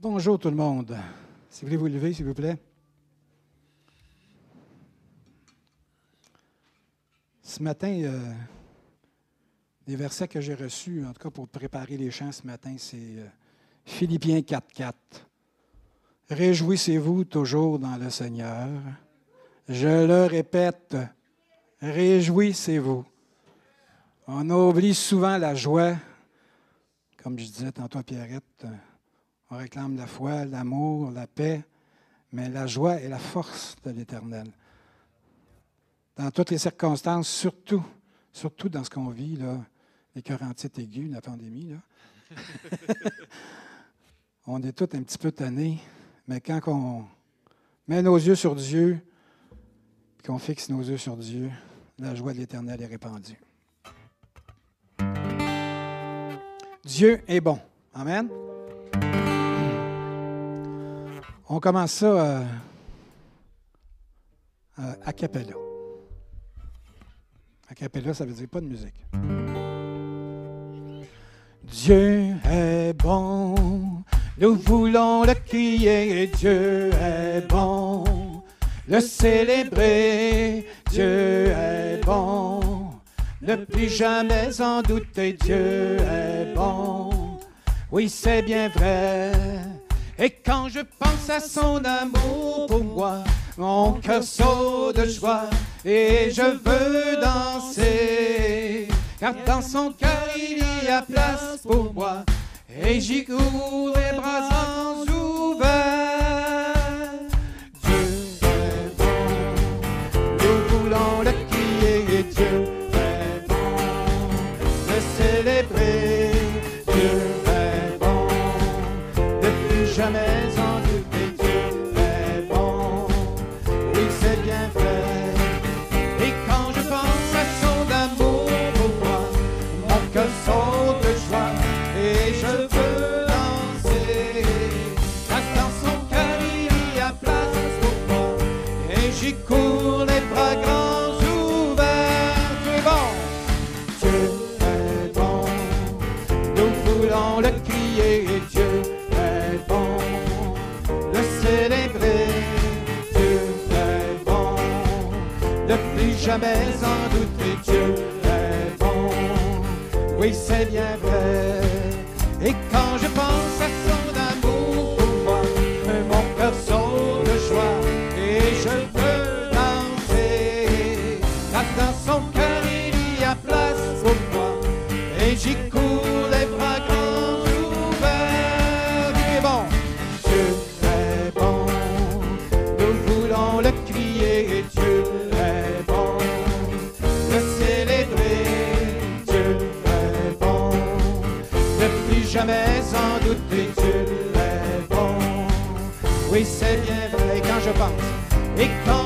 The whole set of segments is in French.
Bonjour tout le monde. Si vous voulez vous lever, s'il vous plaît. Ce matin, euh, les versets que j'ai reçus, en tout cas pour préparer les chants ce matin, c'est euh, Philippiens 4.4. Réjouissez-vous toujours dans le Seigneur. Je le répète, réjouissez-vous. On oublie souvent la joie, comme je disais tantôt à Pierrette, on réclame la foi, l'amour, la paix, mais la joie est la force de l'Éternel. Dans toutes les circonstances, surtout, surtout dans ce qu'on vit, là, les quarantites aigus, la pandémie, là. on est tous un petit peu tannés, mais quand on met nos yeux sur Dieu, qu'on fixe nos yeux sur Dieu, la joie de l'Éternel est répandue. Dieu est bon. Amen. On commence ça euh, euh, a cappella. A cappella, ça veut dire pas de musique. Dieu est bon, nous voulons le crier, Dieu est bon, le célébrer, Dieu est bon, ne plus jamais en douter, Dieu est bon. Oui, c'est bien vrai. Et quand je pense à son amour pour moi, mon cœur saute de joie et je veux danser. Car dans son cœur il y a place pour moi et j'y cours les bras. Jamais en douter, Dieu est bon, oui c'est bien vrai. Et quand je pense à son pense, et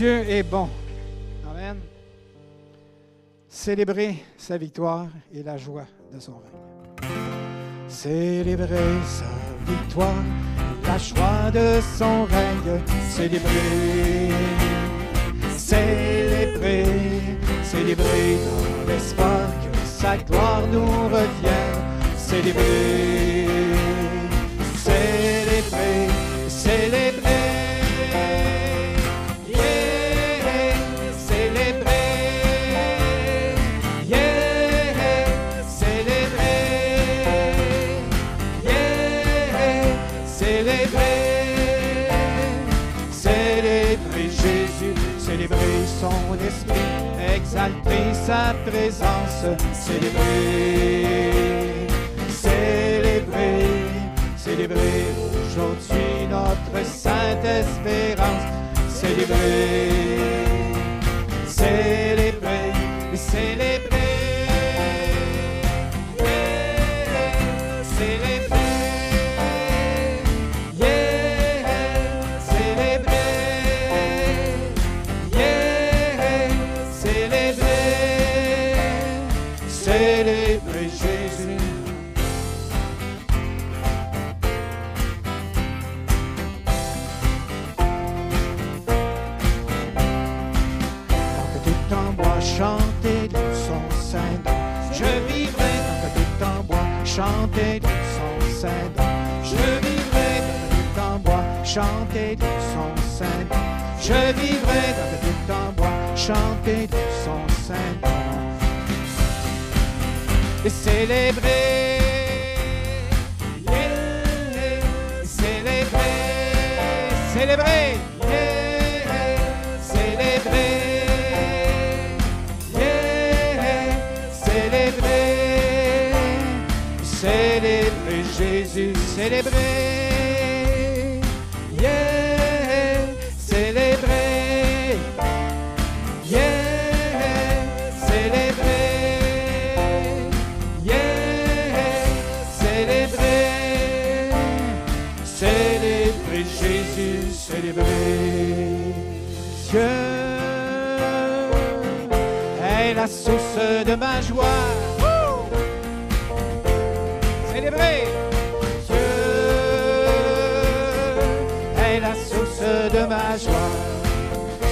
Dieu est bon. Amen. Célébrer sa victoire et la joie de son règne. Célébrer sa victoire, la joie de son règne. Célébrer, célébrer, célébrer dans l'espoir que sa gloire nous revienne. Célébrer, célébrer, célébrer. Exalter sa présence, célébrer, célébrer, célébrer aujourd'hui notre sainte espérance. Célébrer, célébrer, célébrer. Chanter de son saint. Je vivrai tant que tout en bois chanter de son saint. Je vivrai tant que tout en bois chanter de son saint. Et célébrer. célébrer. Célébrer. Célébrer, yeah, célébrer, yeah, célébrer, yeah, célébrer, célébrer Jésus, célébrer Dieu est la source de ma joie.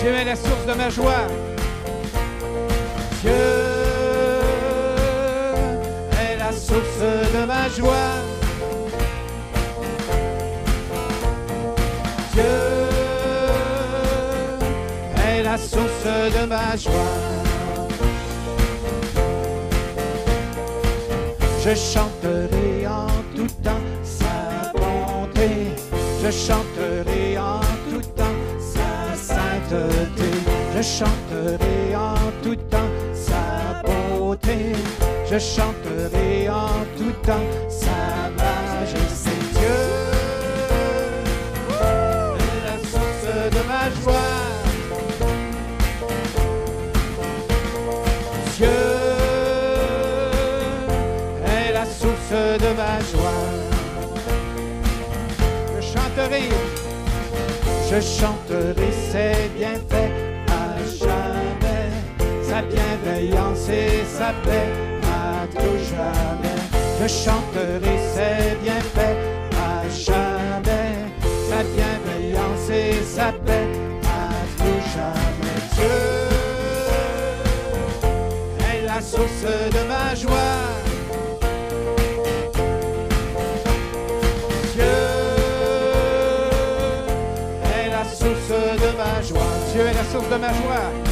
Dieu est la source de ma joie. Dieu est la source de ma joie. Dieu est la source de ma joie. Je chanterai en tout temps sa bonté. Je chanterai Je chanterai en tout temps sa beauté. Je chanterai en tout temps sa majesté. Dieu est la source de ma joie. Dieu est la source de ma joie. Je chanterai, je chanterai ses bienfaits sa bienveillance et sa paix à tout jamais. Je chanterai ses bienfaits à jamais, sa bienveillance et sa paix à tout jamais. Dieu est la source de ma joie. Dieu est la source de ma joie.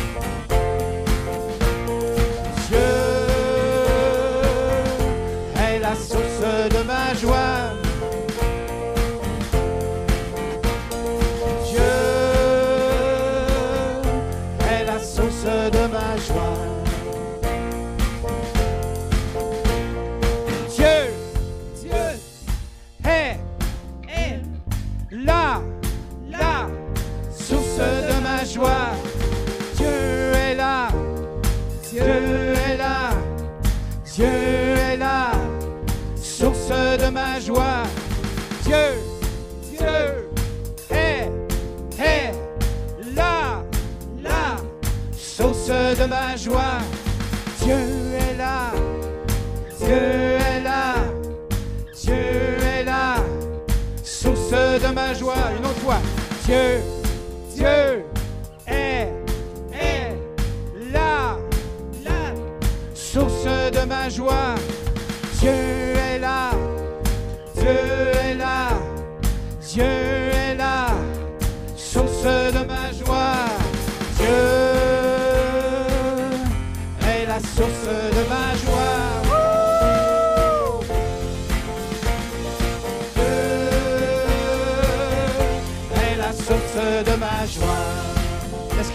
Dieu est là, Dieu est là, source de ma joie. Une autre fois, Dieu, Dieu est, est là, là, source de ma joie.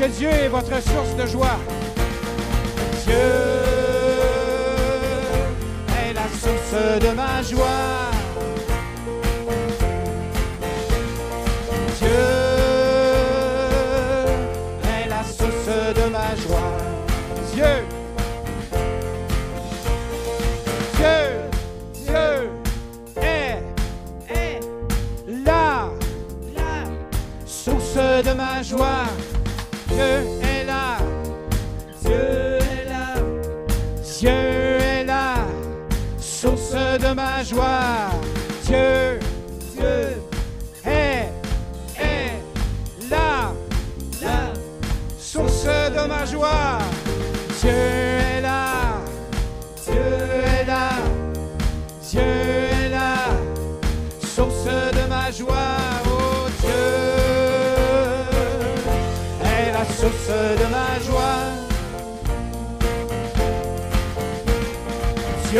Que Dieu est votre source de joie? Dieu est la source de ma joie. Dieu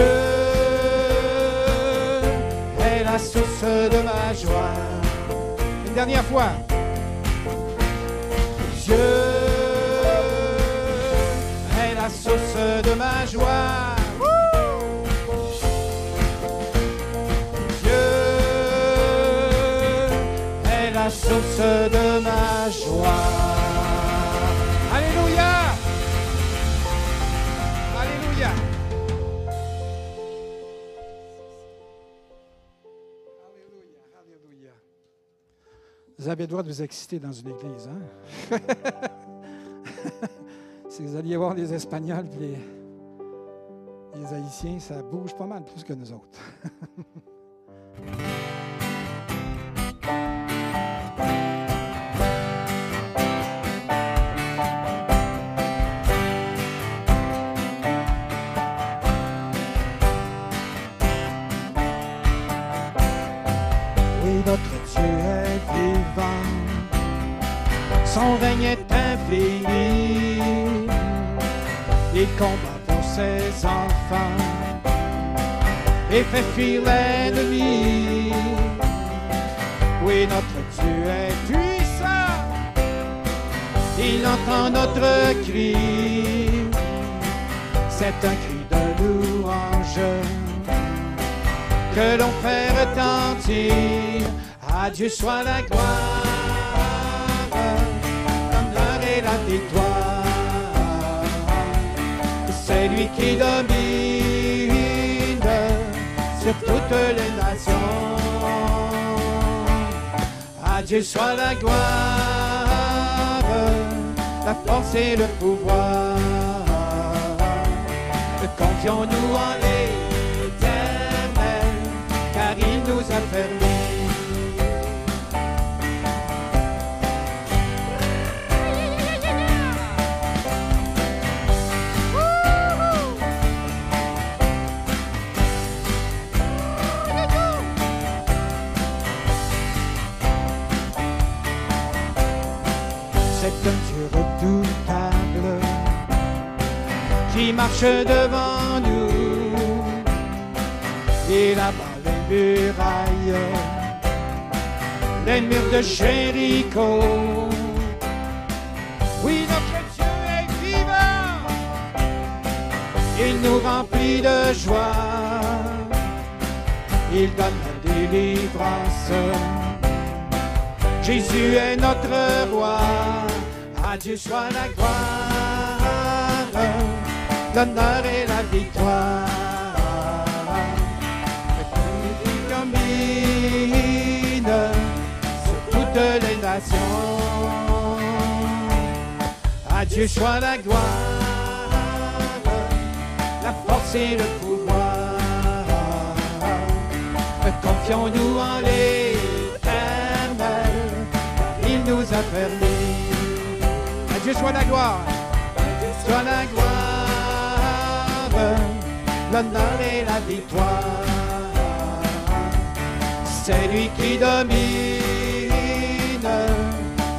est la source de ma joie. Une dernière fois. Dieu est la source de ma joie. La source de ma joie. Avez le droit de vous exciter dans une église, hein? si vous alliez voir les Espagnols et les, les Haïtiens, ça bouge pas mal plus que nous autres. son règne est infini. Il combat pour ses enfants et fait fuir l'ennemi. Oui, notre Dieu est puissant, il entend notre cri. C'est un cri de louange que l'on fait retentir. À Dieu soit la gloire, victoire. C'est lui qui domine sur toutes les nations. À Dieu soit la gloire, la force et le pouvoir. Confions-nous en l'éternel, car il nous a permis. Marche devant nous. Il abat les murailles, les murs de Jéricho. Oui, notre Dieu est vivant, il nous remplit de joie, il donne la délivrance. Jésus est notre roi, à Dieu soit la gloire, l'honneur et la victoire. Domine sur toutes les nations, à Dieu soit la gloire, la force et le pouvoir. Confions-nous en l'éternel, il nous a permis. À Dieu soit la gloire, à Dieu soit la gloire, l'honneur et la victoire. C'est lui qui domine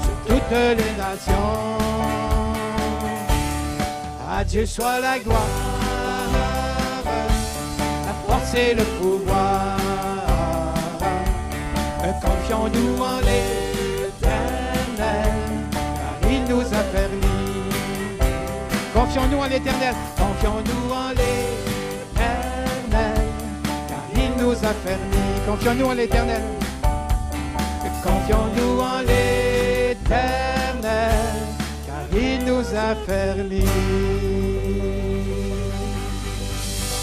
sur toutes les nations. À Dieu soit la gloire, la force et le pouvoir. Confions-nous en l'éternel, car il nous a permis. Confions-nous en l'éternel, confions-nous en l'éternel, nous confions-nous en l'éternel. Confions-nous en l'éternel, car il nous affermit.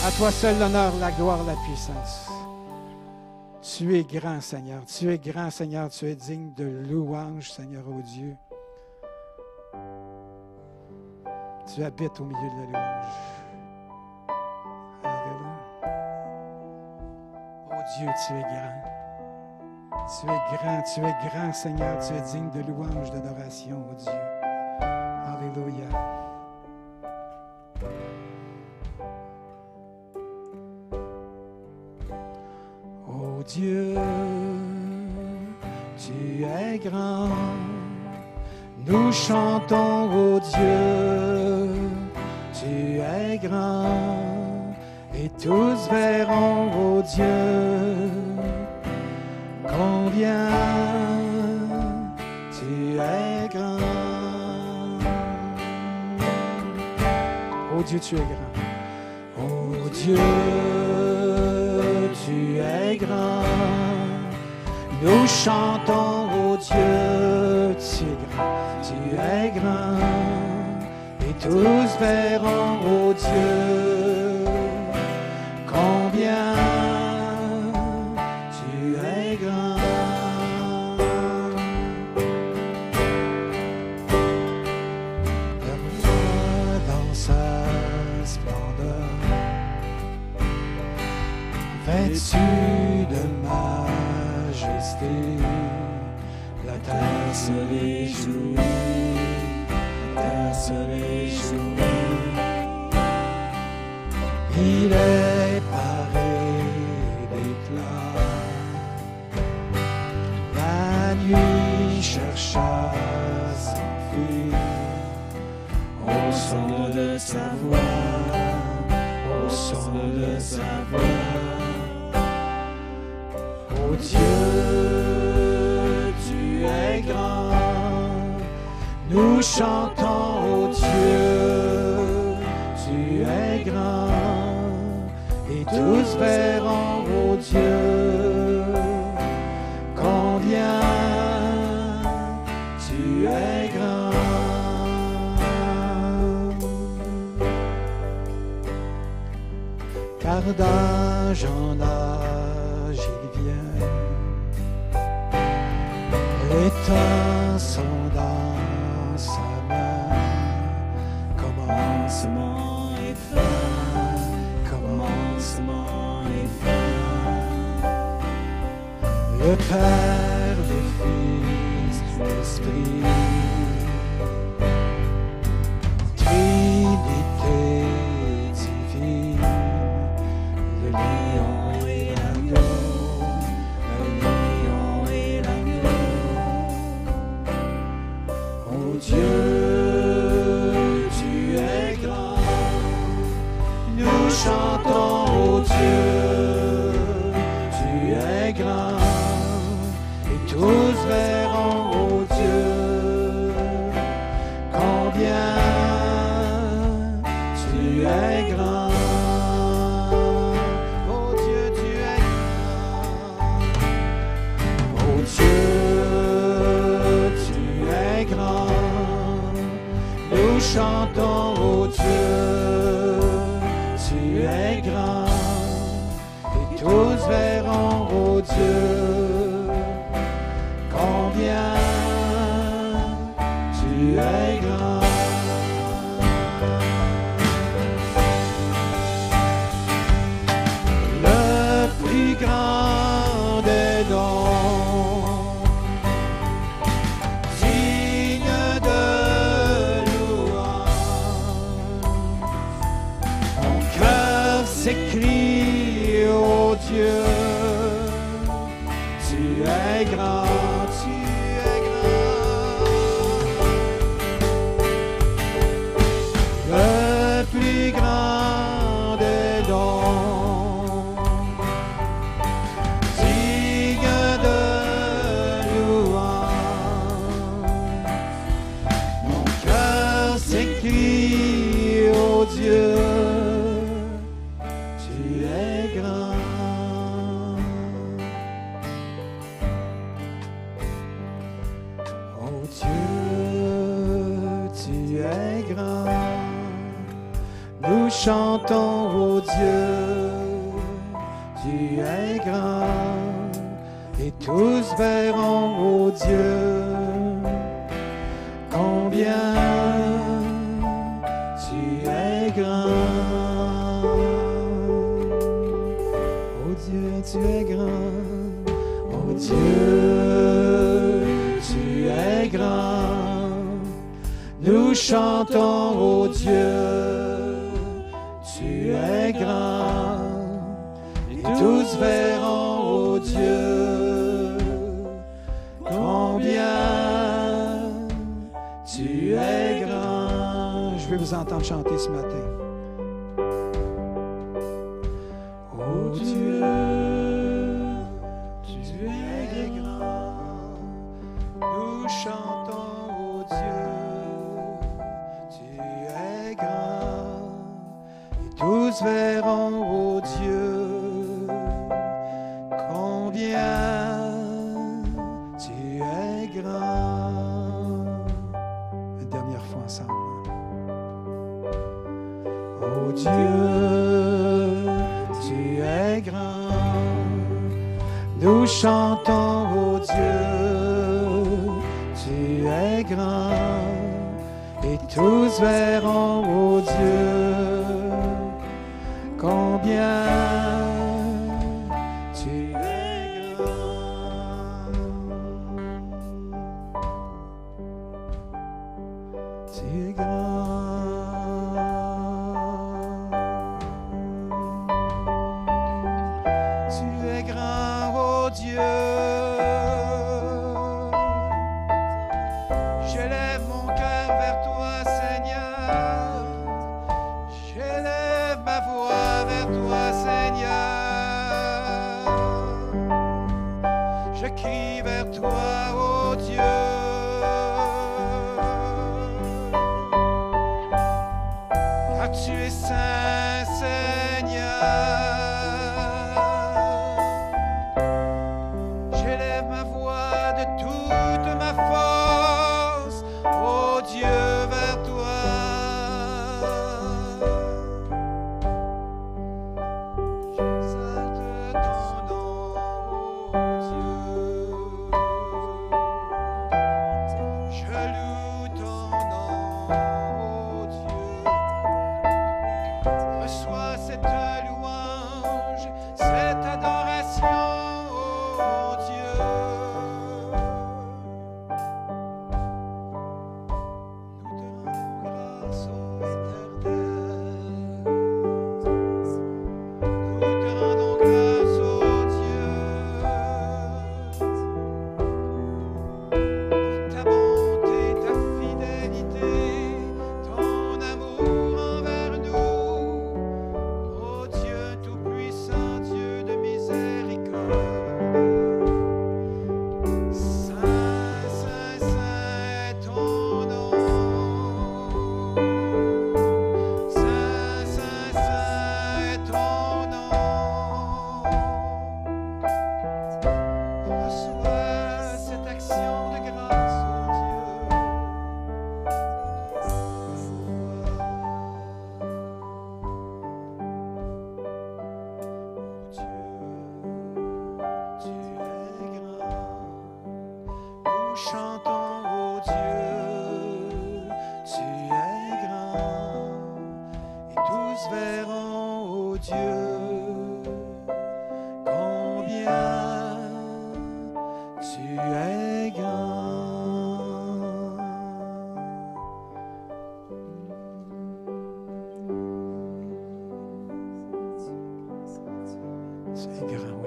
À toi seul l'honneur, la gloire, la puissance. Tu es grand, Seigneur. Tu es grand, Seigneur. Tu es digne de louange, Seigneur, ô Dieu. Tu habites au milieu de la louange. Dieu, tu es grand. Tu es grand, tu es grand, Seigneur. Tu es digne de louange, d'adoration, oh Dieu. Alléluia. Oh Dieu, tu es grand. Nous chantons, oh Dieu, tu es grand tous verront vos dieux. Combien tu es grand. Oh Dieu, tu es grand. Oh Dieu, tu es grand. Nous chantons, oh Dieu, tu es grand, tu es grand. Et tous verront, oh Dieu. d'âge en âge, il vient. Éteint 只爱。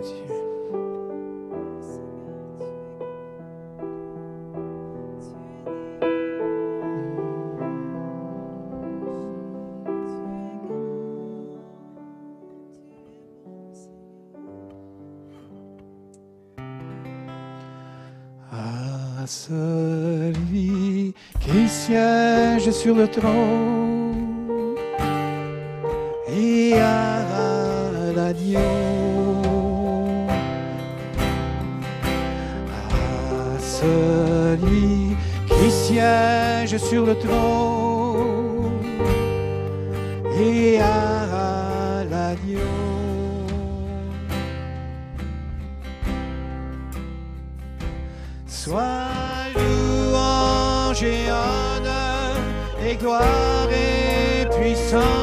Dieu. celui qui siège sur le trône. sur le trône et à l'agneau. sois louange et honneur et gloire et puissance.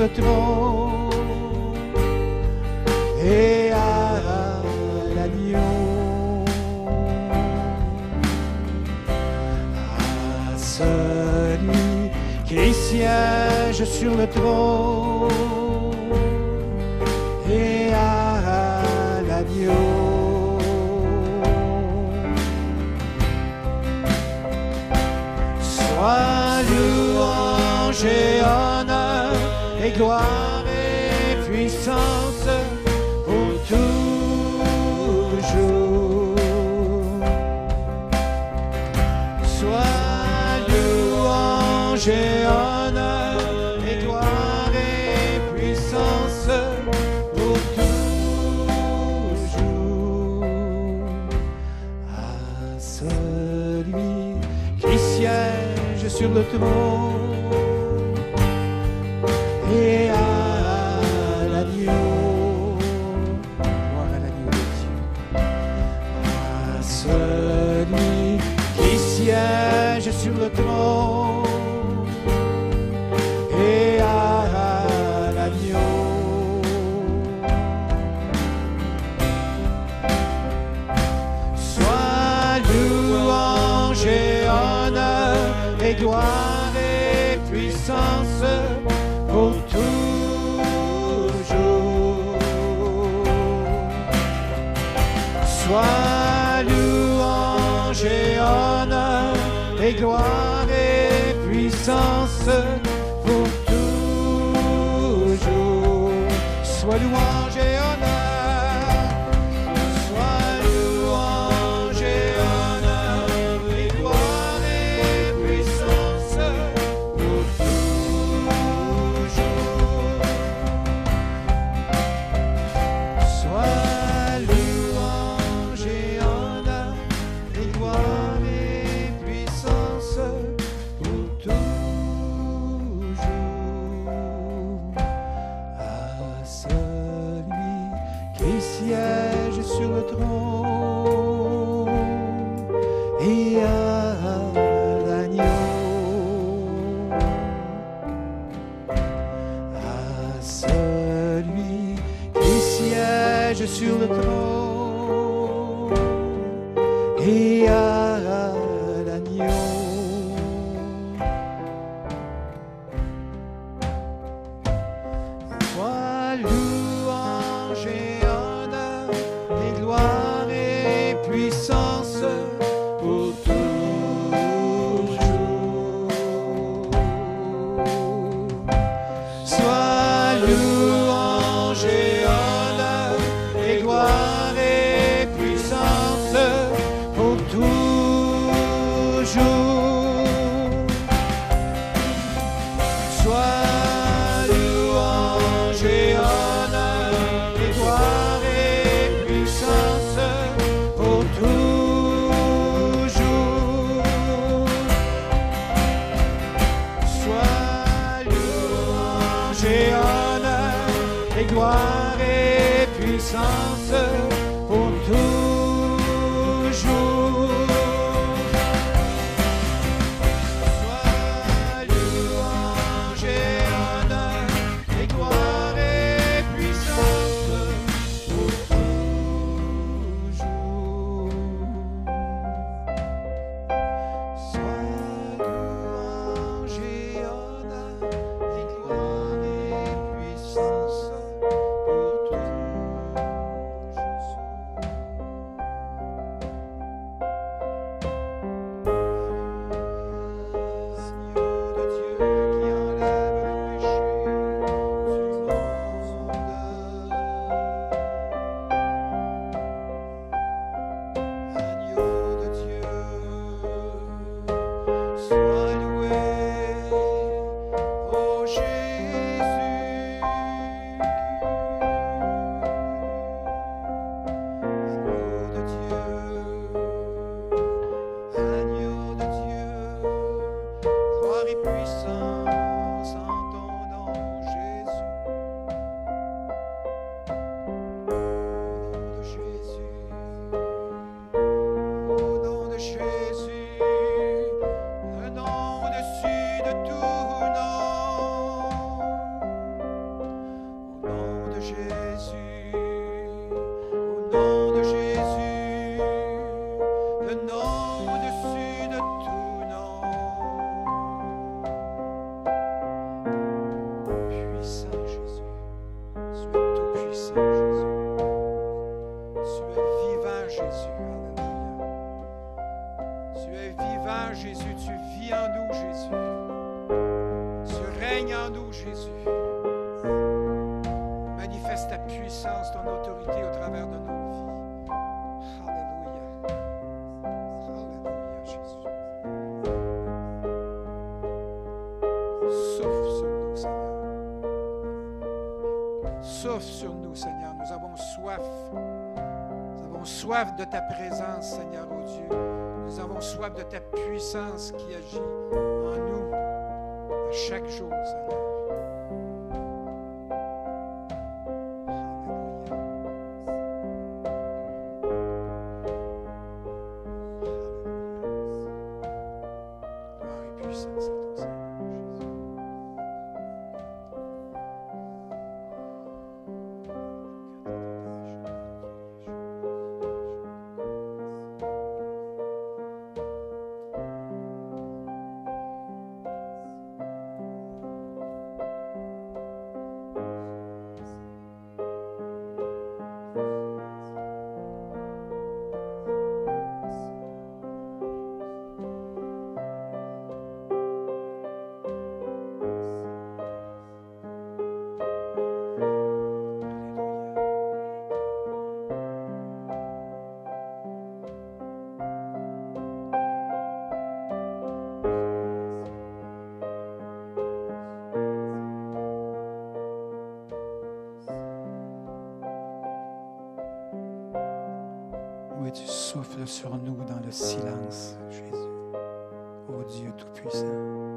le et à l'agneau. À celui qui siège sur le trône. Oh. toi. Souffles sur nous dans le silence, Jésus. Ô Dieu Tout-Puissant.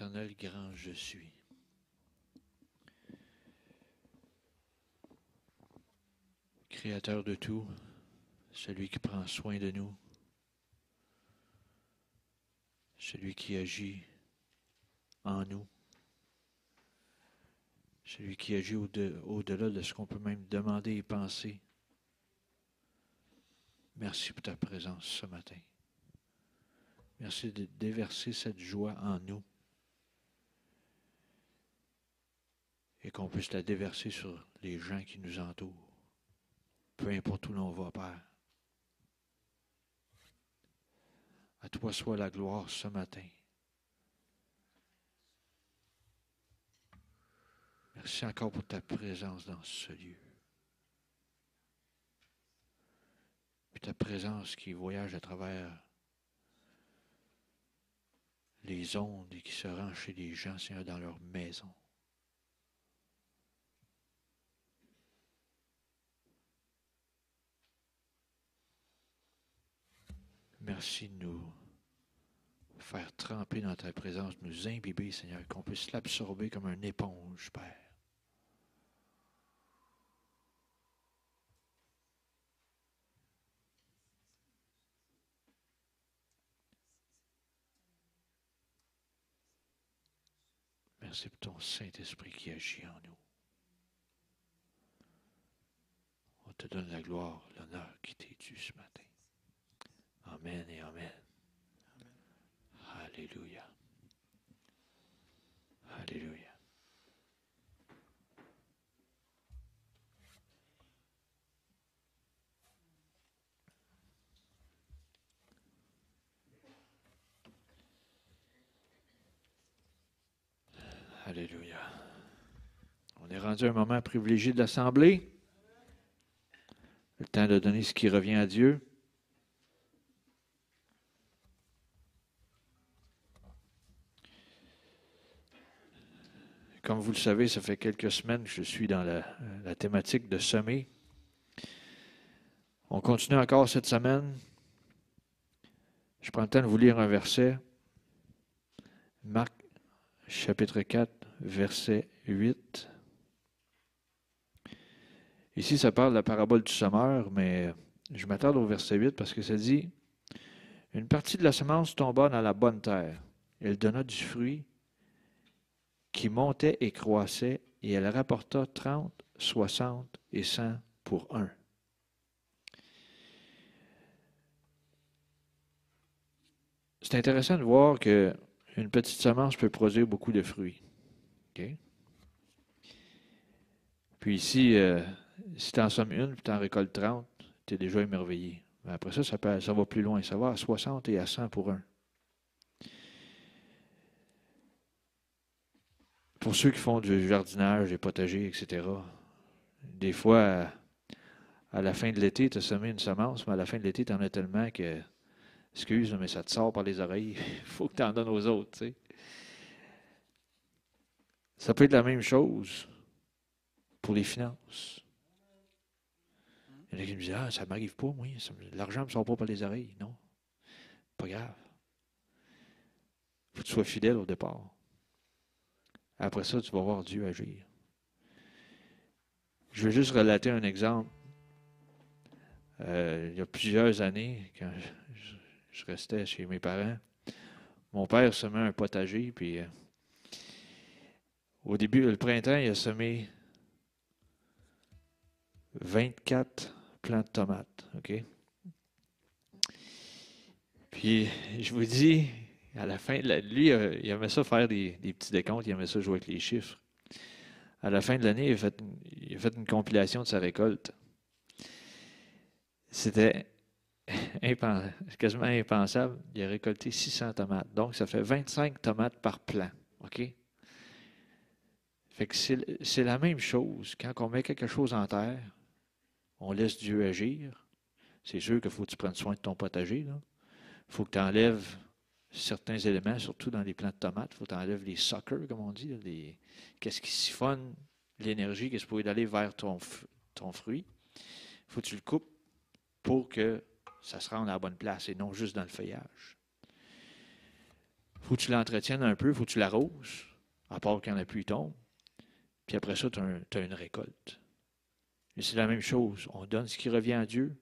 Oui, Père éternel, grand je suis. Créateur de tout, celui qui prend soin de nous, celui qui agit en nous, celui qui agit au-de- au-delà de ce qu'on peut même demander et penser. Merci pour ta présence ce matin. Merci de déverser cette joie en nous et qu'on puisse la déverser sur les gens qui nous entourent, peu importe où l'on va, Père. À toi soit la gloire ce matin. Merci encore pour ta présence dans ce lieu. Ta présence qui voyage à travers les ondes et qui se rend chez les gens, Seigneur, dans leur maison. Merci de nous faire tremper dans ta présence, nous imbiber, Seigneur, qu'on puisse l'absorber comme une éponge, Père. Merci pour ton Saint-Esprit qui agit en nous. On te donne la gloire, l'honneur qui t'est dû ce matin. Amen et Amen. Alléluia. Alléluia. Alléluia. On est rendu à un moment privilégié de l'Assemblée. Le temps de donner ce qui revient à Dieu. Comme vous le savez, ça fait quelques semaines que je suis dans la, thématique de semer. On continue encore cette semaine. Je prends le temps de vous lire un verset. Marc chapitre 4, verset 8. Ici, ça parle de la parabole du semeur, mais je m'attarde au verset 8 parce que ça dit Une partie de la semence tomba dans la bonne terre. Elle donna du fruit qui montait et croissait, et elle rapporta trente, soixante et cent pour un. C'est intéressant de voir que une petite semence peut produire beaucoup de fruits. Puis ici, euh, si tu en sommes une, puis tu en récoltes 30, tu es déjà émerveillé. Mais après ça, ça, va plus loin. Ça va à 60 et à 100 pour un. Pour ceux qui font du jardinage, des potagers, etc., des fois, à la fin de l'été, tu as semé une semence, mais à la fin de l'été, tu en as tellement que, excuse, mais ça te sort par les oreilles. Il faut que tu en donnes aux autres. Ça peut être la même chose pour les finances. Il y en a qui me disent Ah, ça ne m'arrive pas, moi. L'argent ne me sort pas par les oreilles. Non. Pas grave. Il faut que tu sois fidèle au départ. Après ça, tu vas voir Dieu agir. Je vais juste relater un exemple. Euh, il y a plusieurs années, quand je, restais chez mes parents, mon père semait un potager, puis euh, au début, le printemps, il a semé 24 plants de tomates. OK? Puis, je vous dis, à la fin, lui, euh, il aimait ça faire des, petits décomptes, il aimait ça jouer avec les chiffres. À la fin de l'année, il, a fait une compilation de sa récolte. C'était quasiment impensable. Il a récolté 600 tomates. Donc, ça fait 25 tomates par plant. OK? Fait que c'est la même chose. Quand on met quelque chose en terre, on laisse Dieu agir. C'est sûr qu'il faut que tu prennes soin de ton potager. Il faut que tu enlèves certains éléments, surtout dans les plants de tomates. Il faut enlèves les suckers, comme on dit, les, qu'est-ce qui siphonne l'énergie qui est supposée aller vers ton, ton fruit. Il faut que tu le coupes pour que ça se rende à la bonne place et non juste dans le feuillage. Il faut que tu l'entretiennes un peu, il faut que tu l'arroses, à part quand la pluie tombe. Puis après ça, tu as, une récolte. Et c'est la même chose. On donne ce qui revient à Dieu.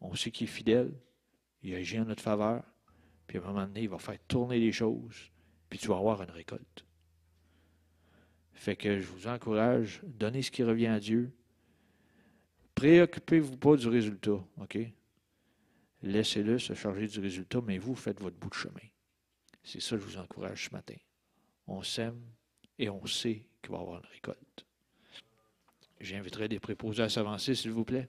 On sait qu'il est fidèle. Il agit en notre faveur. Puis à un moment donné, il va faire tourner les choses, puis tu vas avoir une récolte. Fait que je vous encourage, donnez ce qui revient à Dieu. Préoccupez-vous pas du résultat, OK? Laissez-le se charger du résultat, mais vous faites votre bout de chemin. C'est ça que je vous encourage ce matin. On sème et on sait qu'il va y avoir une récolte. J'inviterai des préposés à s'avancer, s'il vous plaît.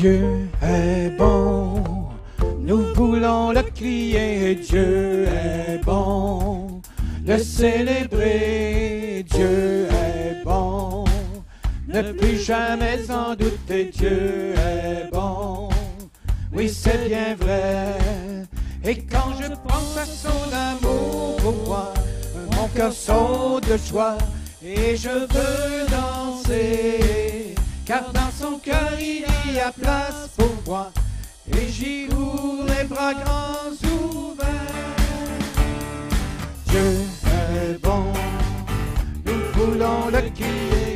Dieu est bon, nous voulons le crier, Dieu est bon, le célébrer, Dieu est bon, ne plus jamais en douter, Dieu est bon, oui c'est bien vrai, et quand je pense à son amour pour moi, mon cœur saute de joie, et je veux danser, car dans son cœur il y a place pour moi, et j'y ouvre les bras grands ouverts. Dieu est bon, nous voulons le crier,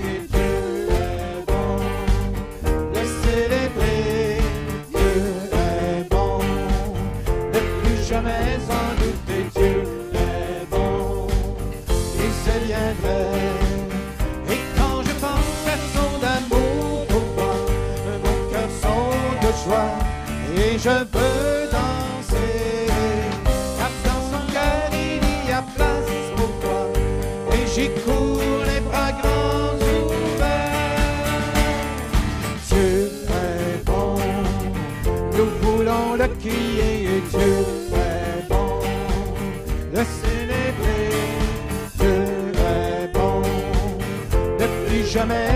je veux danser. Car dans son cœur il y a place pour toi et j'y cours les bras grands ouverts. Dieu est bon, nous voulons le crier, Dieu est bon, le célébrer, Dieu est bon, ne plus jamais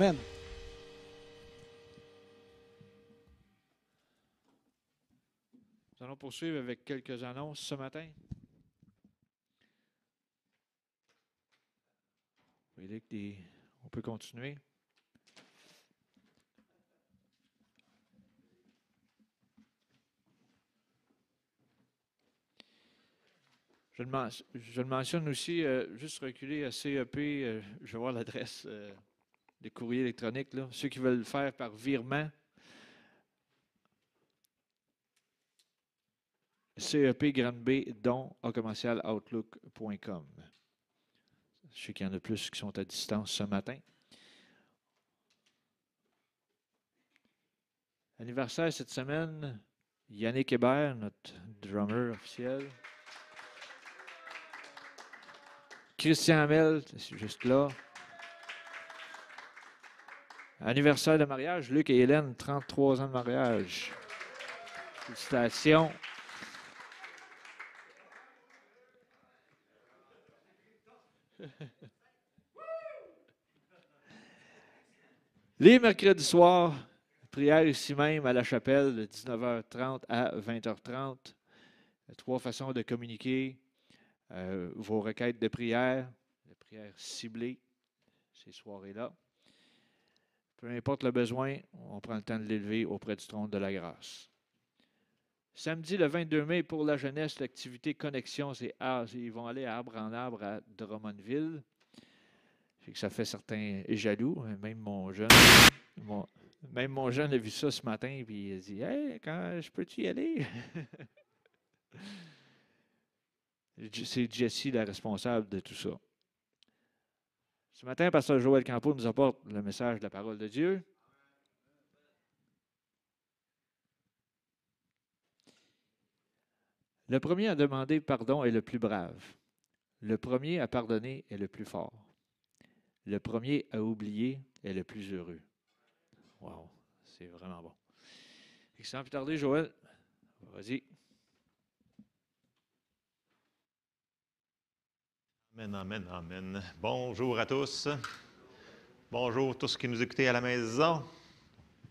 Nous allons poursuivre avec quelques annonces ce matin. On peut continuer. Je le, men- je le mentionne aussi, euh, juste reculer à CEP, euh, je vais voir l'adresse euh, des courriers électroniques. Ceux qui veulent le faire par virement, CEP Grande B, don à commercial outlook.com. Je sais qu'il y en a plus qui sont à distance ce matin. Anniversaire cette semaine, Yannick Hébert, notre drummer officiel. Christian Hamel, c'est juste là. Anniversaire de mariage, Luc et Hélène, 33 ans de mariage. Félicitations. Les mercredis soirs, prière ici même à la chapelle de 19h30 à 20h30. Trois façons de communiquer euh, vos requêtes de prière, de prière ciblées, ces soirées-là. Peu importe le besoin, on prend le temps de l'élever auprès du trône de la grâce. Samedi le 22 mai, pour la jeunesse, l'activité Connexion, c'est ils vont aller à Arbre en Arbre à Drummondville. Que ça fait certains jaloux, hein, même mon jeune. même mon jeune a vu ça ce matin, puis il a dit Hey, quand je peux-tu y aller C'est Jessie la responsable de tout ça. Ce matin, Pasteur Joël Campo nous apporte le message de la parole de Dieu. Le premier à demander pardon est le plus brave. Le premier à pardonner est le plus fort. Le premier à oublier est le plus heureux. Wow, c'est vraiment bon. Et sans plus tarder, Joël, vas-y. Amen, amen, amen. Bonjour à tous. Bonjour tous qui nous écoutez à la maison.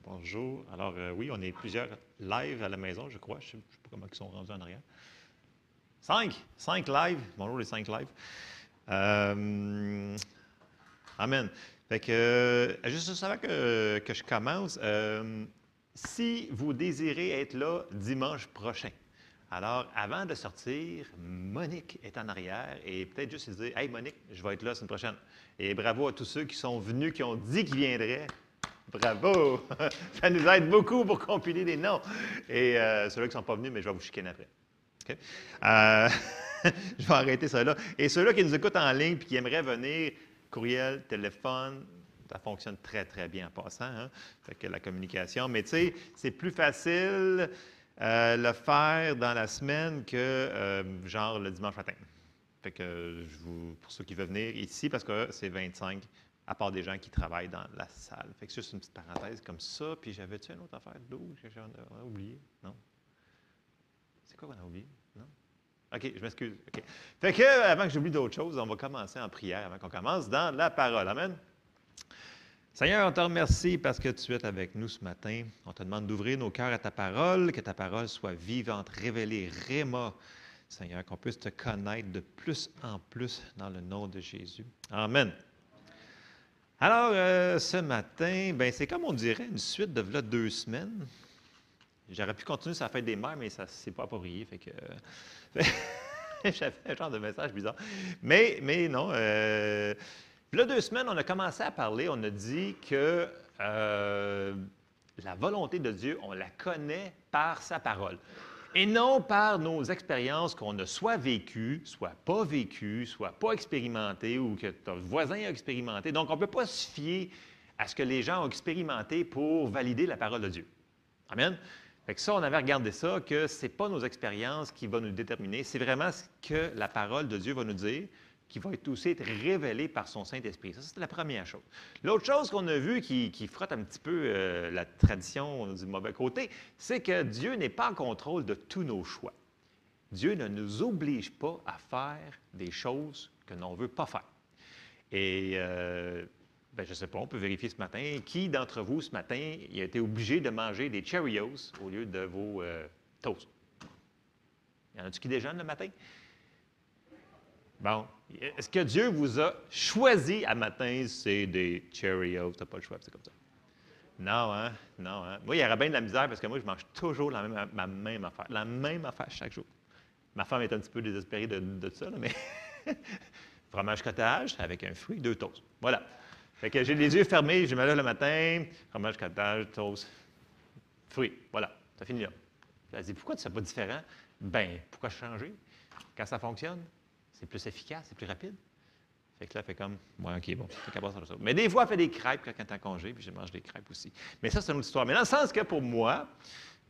Bonjour. Alors, euh, oui, on est plusieurs live à la maison, je crois. Je ne sais, pas comment ils sont rendus en arrière. Cinq. Cinq live. Bonjour les cinq live. Euh, amen. Fait que, euh, juste avant que, que je commence, si vous désirez être là dimanche prochain, alors, avant de sortir, Monique est en arrière et peut-être juste se dire Hey Monique, je vais être là la semaine prochaine. Et bravo à tous ceux qui sont venus, qui ont dit qu'ils viendraient. Bravo! Ça nous aide beaucoup pour compiler les noms. Et euh, ceux-là qui ne sont pas venus, mais je vais vous chicaner après. Euh, je vais arrêter là. Et ceux-là qui nous écoutent en ligne et qui aimeraient venir, courriel, téléphone, ça fonctionne très, très bien en passant, hein? Fait que la communication. Mais tu sais, c'est plus facile euh, le faire dans la semaine que euh, genre le dimanche matin. Fait que je vous, pour ceux qui veulent venir ici, parce que c'est 25, à part des gens qui travaillent dans la salle. Fait que c'est juste une petite parenthèse comme ça. Puis j'avais-tu une autre affaire d'eau que a oublié? Non? C'est quoi qu'on a oublié? Non? OK, je m'excuse. OK. Fait que, avant que j'oublie d'autres choses, on va commencer en prière avant qu'on commence dans la parole. Amen. Seigneur, on te remercie parce que tu es avec nous ce matin. On te demande d'ouvrir nos cœurs à ta parole, que ta parole soit vivante, révélée, réma. Seigneur, qu'on puisse te connaître de plus en plus dans le nom de Jésus. Amen. Alors, euh, ce matin, ben, c'est comme on dirait une suite de deux semaines. J'aurais pu continuer sur la fête des mères, mais ça c'est pas approprié. Fait que, euh, j'avais un genre de message bizarre. Mais, mais non. Euh, là, deux semaines, on a commencé à parler. On a dit que euh, la volonté de Dieu, on la connaît par sa parole. Et non par nos expériences qu'on a soit vécues, soit pas vécues, soit pas expérimentées ou que ton voisin a expérimenté. Donc, on ne peut pas se fier à ce que les gens ont expérimenté pour valider la parole de Dieu. Amen? Fait que ça, on avait regardé ça, que ce n'est pas nos expériences qui vont nous déterminer, c'est vraiment ce que la parole de Dieu va nous dire, qui va être aussi être révélé par son Saint-Esprit. Ça, c'est la première chose. L'autre chose qu'on a vue qui, frotte un petit peu euh, la tradition du mauvais côté, c'est que Dieu n'est pas en contrôle de tous nos choix. Dieu ne nous oblige pas à faire des choses que l'on ne veut pas faire. Et euh, ben, je ne sais pas, on peut vérifier ce matin. Qui d'entre vous, ce matin, a été obligé de manger des Cheerios au lieu de vos euh, toasts? Y en a-tu qui déjeunent le matin? Bon. Est-ce que Dieu vous a choisi à matin, c'est des Cheerios? Tu n'as pas le choix, c'est comme ça. Non, hein? Non, hein? Moi, il y aurait bien de la misère parce que moi, je mange toujours la même, ma même affaire. La même affaire chaque jour. Ma femme est un petit peu désespérée de, ça, là, mais fromage cottage avec un fruit, deux toasts. Voilà. Fait que j'ai les yeux fermés, je me lève le matin, fromage cottage, toast, fruit. Voilà. Ça finit là. Elle dit, pourquoi tu ne pas différent? Ben, pourquoi changer? Quand ça fonctionne, c'est plus efficace, c'est plus rapide. Fait que là, fait comme, ouais, OK, bon, c'est. Mais des fois, elle fait des crêpes quand elle est en congé, puis je mange des crêpes aussi. Mais ça, c'est une autre histoire. Mais dans le sens que pour moi,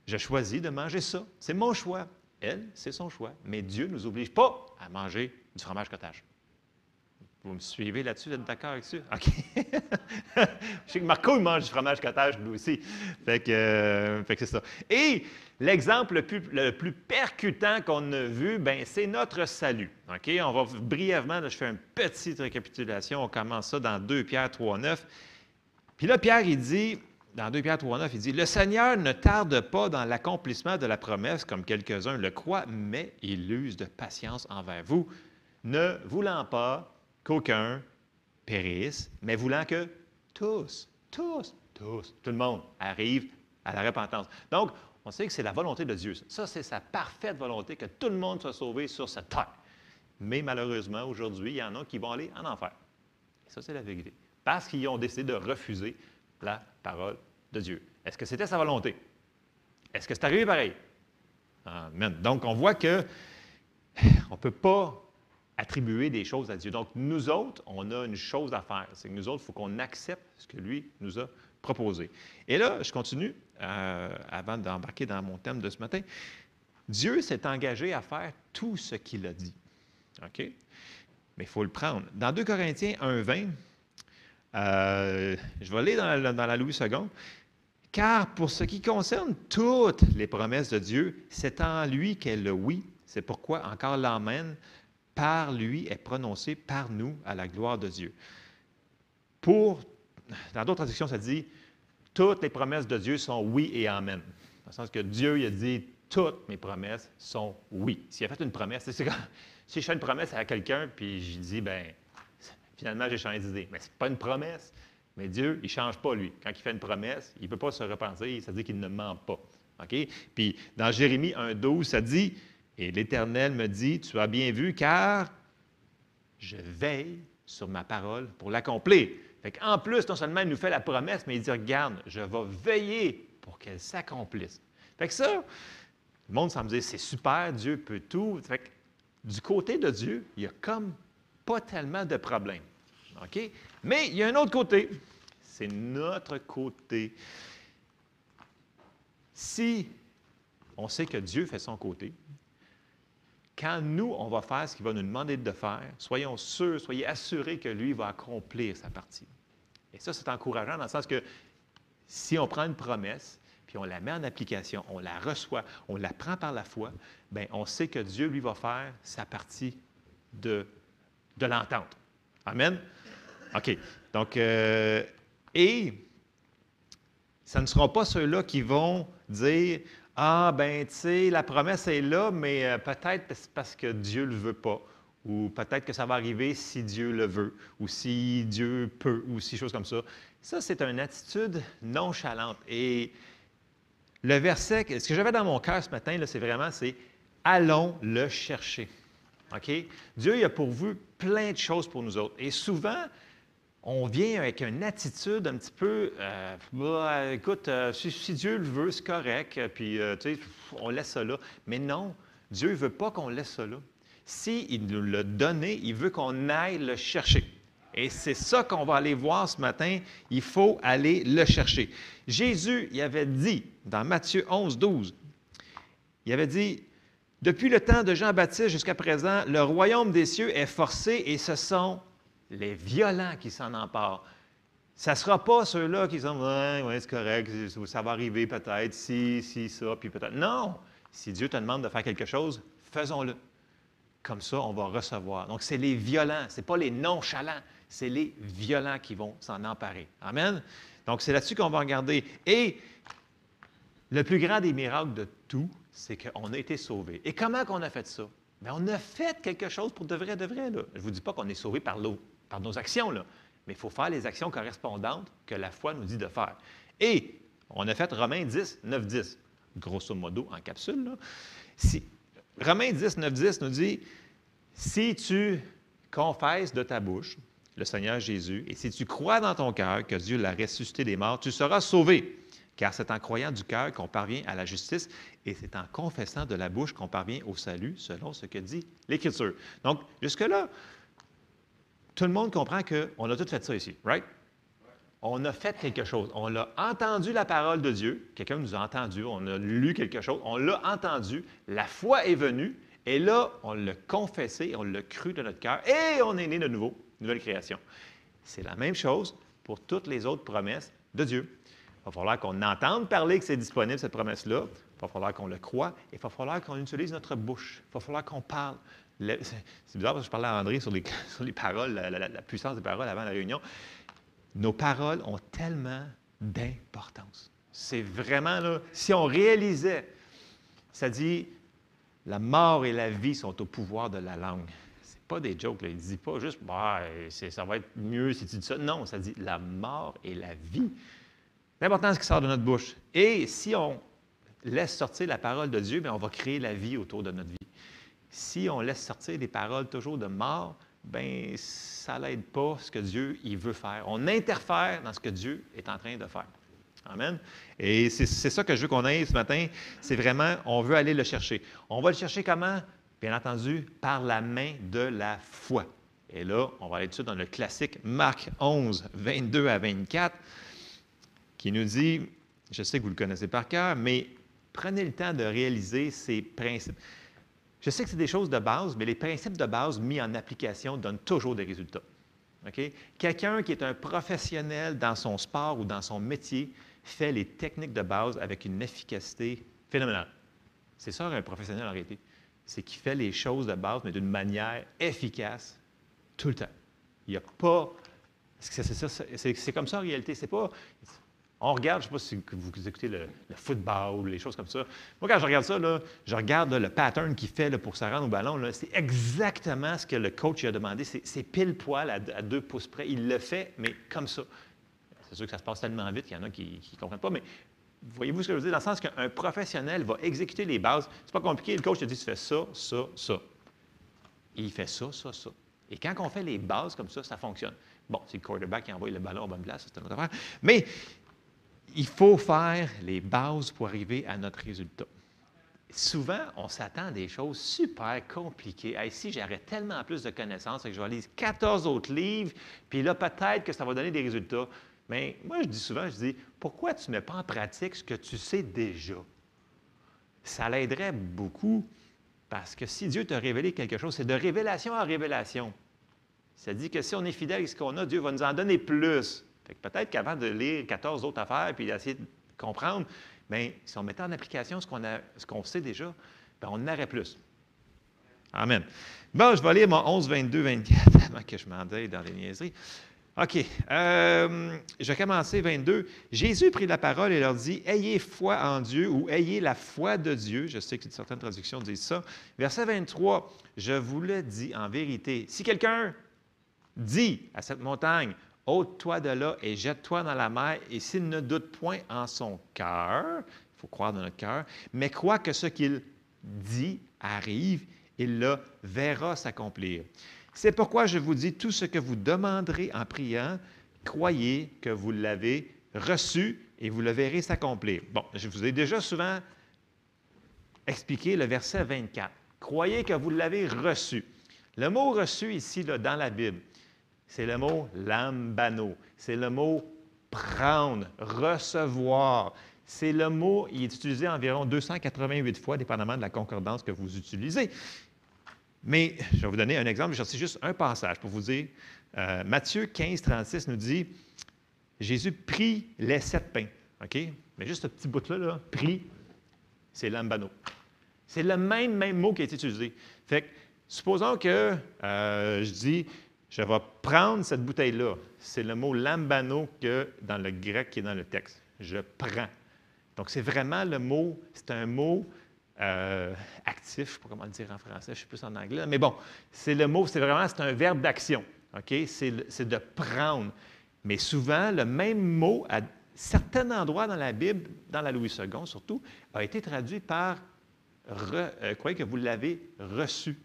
je choisis de manger ça. C'est mon choix. Elle, c'est son choix. Mais Dieu ne nous oblige pas à manger du fromage cottage. Vous me suivez là-dessus? Vous êtes d'accord avec ça? OK. je sais que Marco, il mange du fromage cottage, lui aussi. Fait que, euh, que c'est ça. Et l'exemple le plus, le plus percutant qu'on a vu, ben, c'est notre salut. OK? On va brièvement, je fais une petite récapitulation. On commence ça dans 2 Pierre 3, 9. Puis là, Pierre, il dit, dans 2 Pierre 3, 9, il dit Le Seigneur ne tarde pas dans l'accomplissement de la promesse, comme quelques-uns le croient, mais il use de patience envers vous, ne voulant pas qu'aucun périsse, mais voulant que tous, tous, tous, tout le monde arrive à la repentance. Donc, on sait que c'est la volonté de Dieu. Ça, c'est sa parfaite volonté que tout le monde soit sauvé sur cette terre. Mais malheureusement, aujourd'hui, il y en a qui vont aller en enfer. Et ça, c'est la vérité. Parce qu'ils ont décidé de refuser la parole de Dieu. Est-ce que c'était sa volonté? Est-ce que c'est arrivé pareil? Amen. Donc, on voit que on ne peut pas attribuer des choses à Dieu. Donc, nous autres, on a une chose à faire. C'est que nous autres, il faut qu'on accepte ce que lui nous a proposé. Et là, je continue euh, avant d'embarquer dans mon thème de ce matin. Dieu s'est engagé à faire tout ce qu'il a dit. OK? Mais il faut le prendre. Dans 2 Corinthiens 1, 20, euh, je vais aller dans la, Louis II. Car pour ce qui concerne toutes les promesses de Dieu, c'est en lui qu'est le oui. C'est pourquoi encore l'Amen par lui est prononcé par nous à la gloire de Dieu. Pour, dans d'autres traductions, ça dit toutes les promesses de Dieu sont oui et amen. Dans le sens que Dieu a dit toutes mes promesses sont oui. S'il a fait une promesse, c'est comme si je fais une promesse à quelqu'un puis je dis ben finalement j'ai changé d'idée. Mais ce n'est pas une promesse. Mais Dieu, il ne change pas, lui. Quand il fait une promesse, il ne peut pas se repentir, ça dit qu'il ne ment pas. Puis dans Jérémie 1,12, ça dit et l'Éternel me dit, tu as bien vu, car je veille sur ma parole pour l'accomplir. En plus, non seulement il nous fait la promesse, mais il dit, regarde, je vais veiller pour qu'elle s'accomplisse. Fait que ça, le monde semble dire, c'est super, Dieu peut tout. Que du côté de Dieu, il n'y a comme pas tellement de problèmes. Mais il y a un autre côté. C'est notre côté. Si on sait que Dieu fait son côté, quand nous, on va faire ce qu'il va nous demander de faire, soyons sûrs, soyez assurés que lui va accomplir sa partie. Et ça, c'est encourageant dans le sens que si on prend une promesse, puis on la met en application, on la reçoit, on la prend par la foi, bien, on sait que Dieu, lui, va faire sa partie de, de l'entente. Amen? OK. Donc, euh, et ça ne sera pas ceux-là qui vont dire Ah, ben, tu sais, la promesse est là, mais euh, peut-être parce que Dieu ne le veut pas. Ou peut-être que ça va arriver si Dieu le veut, ou si Dieu peut, ou si chose comme ça. Ça, c'est une attitude nonchalante. Et le verset, ce que j'avais dans mon cœur ce matin, c'est vraiment, c'est allons le chercher. OK? Dieu il a pourvu plein de choses pour nous autres. Et souvent, on vient avec une attitude un petit peu, euh, bah, écoute, euh, si, Dieu le veut, c'est correct, puis euh, tu sais, on laisse ça là. Mais non, Dieu ne veut pas qu'on laisse ça là. S'il nous l'a donné, il veut qu'on aille le chercher. Et c'est ça qu'on va aller voir ce matin. Il faut aller le chercher. Jésus, il avait dit dans Matthieu 11, 12, il avait dit, depuis le temps de Jean-Baptiste jusqu'à présent, le royaume des cieux est forcé et ce sont les violents qui s'en emparent. Ça ne sera pas ceux-là qui disent Ouais, ouais, c'est correct, ça va arriver peut-être, si, si, ça, puis peut-être. Non! Si Dieu te demande de faire quelque chose, faisons-le. Comme ça, on va recevoir. Donc, c'est les violents, ce n'est pas les nonchalants, c'est les violents qui vont s'en emparer. Amen? Donc, c'est là-dessus qu'on va regarder. Et le plus grand des miracles de tout, c'est qu'on a été sauvés. Et comment qu'on a fait ça? Bien, on a fait quelque chose pour de vrai, de vrai. Là. Je ne vous dis pas qu'on est sauvé par, par nos actions, là, mais il faut faire les actions correspondantes que la foi nous dit de faire. Et on a fait Romains 10, 9, 10, grosso modo en capsule. Là. Romains 10, 9, 10 nous dit, si tu confesses de ta bouche le Seigneur Jésus, et si tu crois dans ton cœur que Dieu l'a ressuscité des morts, tu seras sauvé. Car c'est en croyant du cœur qu'on parvient à la justice et c'est en confessant de la bouche qu'on parvient au salut, selon ce que dit l'Écriture. Donc, jusque-là, tout le monde comprend qu'on a tout fait ça ici, right? On a fait quelque chose. On a entendu la parole de Dieu. Quelqu'un nous a entendu. On a lu quelque chose. On l'a entendu. La foi est venue. Et là, on l'a confessé, on l'a cru de notre cœur et on est né de nouveau, nouvelle création. C'est la même chose pour toutes les autres promesses de Dieu. Il va falloir qu'on entende parler que c'est disponible, cette promesse-là. Il va falloir qu'on le croit et il va falloir qu'on utilise notre bouche. Il va falloir qu'on parle. C'est bizarre parce que je parlais à André sur les, paroles, la, puissance des paroles avant la réunion. Nos paroles ont tellement d'importance. C'est vraiment là, si on réalisait, ça dit, la mort et la vie sont au pouvoir de la langue. C'est pas des jokes, là. il ne dit pas juste, bah, ça va être mieux si tu dis ça. Non, ça dit la mort et la vie. L'important, ce qui sort de notre bouche. Et si on laisse sortir la parole de Dieu, bien, on va créer la vie autour de notre vie. Si on laisse sortir des paroles toujours de mort, bien, ça n'aide pas ce que Dieu il veut faire. On interfère dans ce que Dieu est en train de faire. Amen. Et c'est ça que je veux qu'on ait ce matin. C'est vraiment, on veut aller le chercher. On va le chercher comment? Bien entendu, par la main de la foi. Et là, on va aller dessus dans le classique Marc 11, 22 à 24 qui nous dit, je sais que vous le connaissez par cœur, mais prenez le temps de réaliser ces principes. Je sais que c'est des choses de base, mais les principes de base mis en application donnent toujours des résultats. Quelqu'un qui est un professionnel dans son sport ou dans son métier fait les techniques de base avec une efficacité phénoménale. C'est ça un professionnel en réalité. C'est qu'il fait les choses de base, mais d'une manière efficace tout le temps. Il n'y a pas. C'est comme ça en réalité? C'est pas. On regarde, je ne sais pas si vous écoutez le, football, ou les choses comme ça. Moi, quand je regarde ça, je regarde le pattern qu'il fait pour se rendre au ballon. C'est exactement ce que le coach a demandé. C'est pile poil à, deux pouces près. Il le fait, mais comme ça. C'est sûr que ça se passe tellement vite qu'il y en a qui ne comprennent pas, mais voyez-vous ce que je veux dire? Dans le sens qu'un professionnel va exécuter les bases. C'est pas compliqué. Le coach te dit tu fais ça, ça, ça. Et il fait ça, ça, ça. Et quand on fait les bases comme ça, ça fonctionne. Bon, c'est le quarterback qui envoie le ballon à bonne place, c'est une autre affaire. Mais il faut faire les bases pour arriver à notre résultat. Souvent, on s'attend à des choses super compliquées. Hey, si j'aurais tellement plus de connaissances, que je vais lire 14 autres livres, puis là, peut-être que ça va donner des résultats. Mais moi, je dis souvent, je dis, pourquoi tu ne mets pas en pratique ce que tu sais déjà? Ça l'aiderait beaucoup parce que si Dieu t'a révélé quelque chose, c'est de révélation en révélation. Ça dit que si on est fidèle à ce qu'on a, Dieu va nous en donner plus. Peut-être qu'avant de lire 14 autres affaires puis d'essayer de comprendre, bien, si on mettait en application ce qu'on, a, ce qu'on sait déjà, bien, on en aurait plus. Amen. Bon, je vais lire mon 11, 22, 24 avant que je m'en aille dans les niaiseries. OK. Euh, je vais commencer 22. Jésus prit la parole et leur dit Ayez foi en Dieu ou ayez la foi de Dieu. Je sais que certaines traductions disent ça. Verset 23. Je vous le dis en vérité. Si quelqu'un dit à cette montagne ôte-toi de là et jette-toi dans la mer, et s'il ne doute point en son cœur, il faut croire dans notre cœur, mais croit que ce qu'il dit arrive, il le verra s'accomplir. C'est pourquoi je vous dis, tout ce que vous demanderez en priant, croyez que vous l'avez reçu et vous le verrez s'accomplir. Bon, je vous ai déjà souvent expliqué le verset 24. Croyez que vous l'avez reçu. Le mot reçu ici, dans la Bible, c'est le mot lambano. C'est le mot prendre, recevoir. C'est le mot, il est utilisé environ 288 fois, dépendamment de la concordance que vous utilisez. Mais je vais vous donner un exemple, je juste un passage pour vous dire. Euh, Matthieu 15, 36 nous dit Jésus prit les sept pains. OK? Mais juste ce petit bout-là, là, c'est lambano. C'est le même, même mot qui été utilisé. Fait que, supposons que euh, je dis je vais prendre cette bouteille-là. C'est le mot lambano que dans le grec qui est dans le texte. Je prends. Donc, c'est vraiment le mot, c'est un mot euh, actif, je ne sais pas comment le dire en français, je suis plus en anglais, mais bon, c'est le mot, c'est vraiment, c'est un verbe d'action, OK? C'est de prendre. Mais souvent, le même mot, à certains endroits dans la Bible, dans la Louis II surtout, a été traduit par euh, croyez que vous l'avez reçu.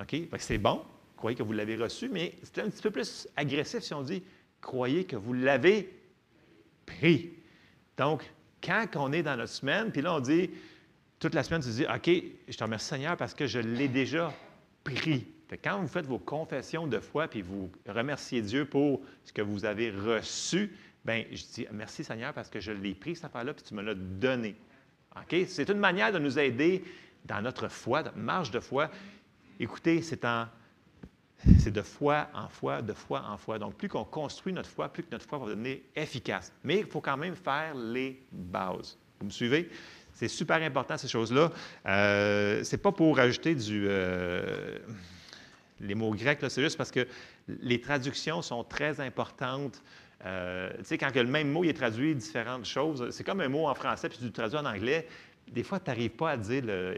OK? C'est bon, croyez que vous l'avez reçu, mais c'est un petit peu plus agressif si on dit croyez que vous l'avez pris. Donc, quand on est dans notre semaine, puis là, on dit, toute la semaine, tu dis, OK, je te remercie Seigneur parce que je l'ai déjà pris. quand vous faites vos confessions de foi, puis vous remerciez Dieu pour ce que vous avez reçu, bien, je dis, merci Seigneur parce que je l'ai pris, cette affaire-là, puis tu me l'as donné. OK? C'est une manière de nous aider dans notre foi, notre marche de foi. Écoutez, c'est en c'est de foi en foi, de foi en foi. Donc, plus qu'on construit notre foi, plus que notre foi va devenir efficace. Mais il faut quand même faire les bases. Vous me suivez? C'est super important, ces choses-là. Euh, ce n'est pas pour ajouter du, euh, les mots grecs, c'est juste parce que les traductions sont très importantes. Euh, tu sais, quand le même mot est traduit différentes choses, c'est comme un mot en français puis tu le traduis en anglais. Des fois, tu n'arrives pas à dire le,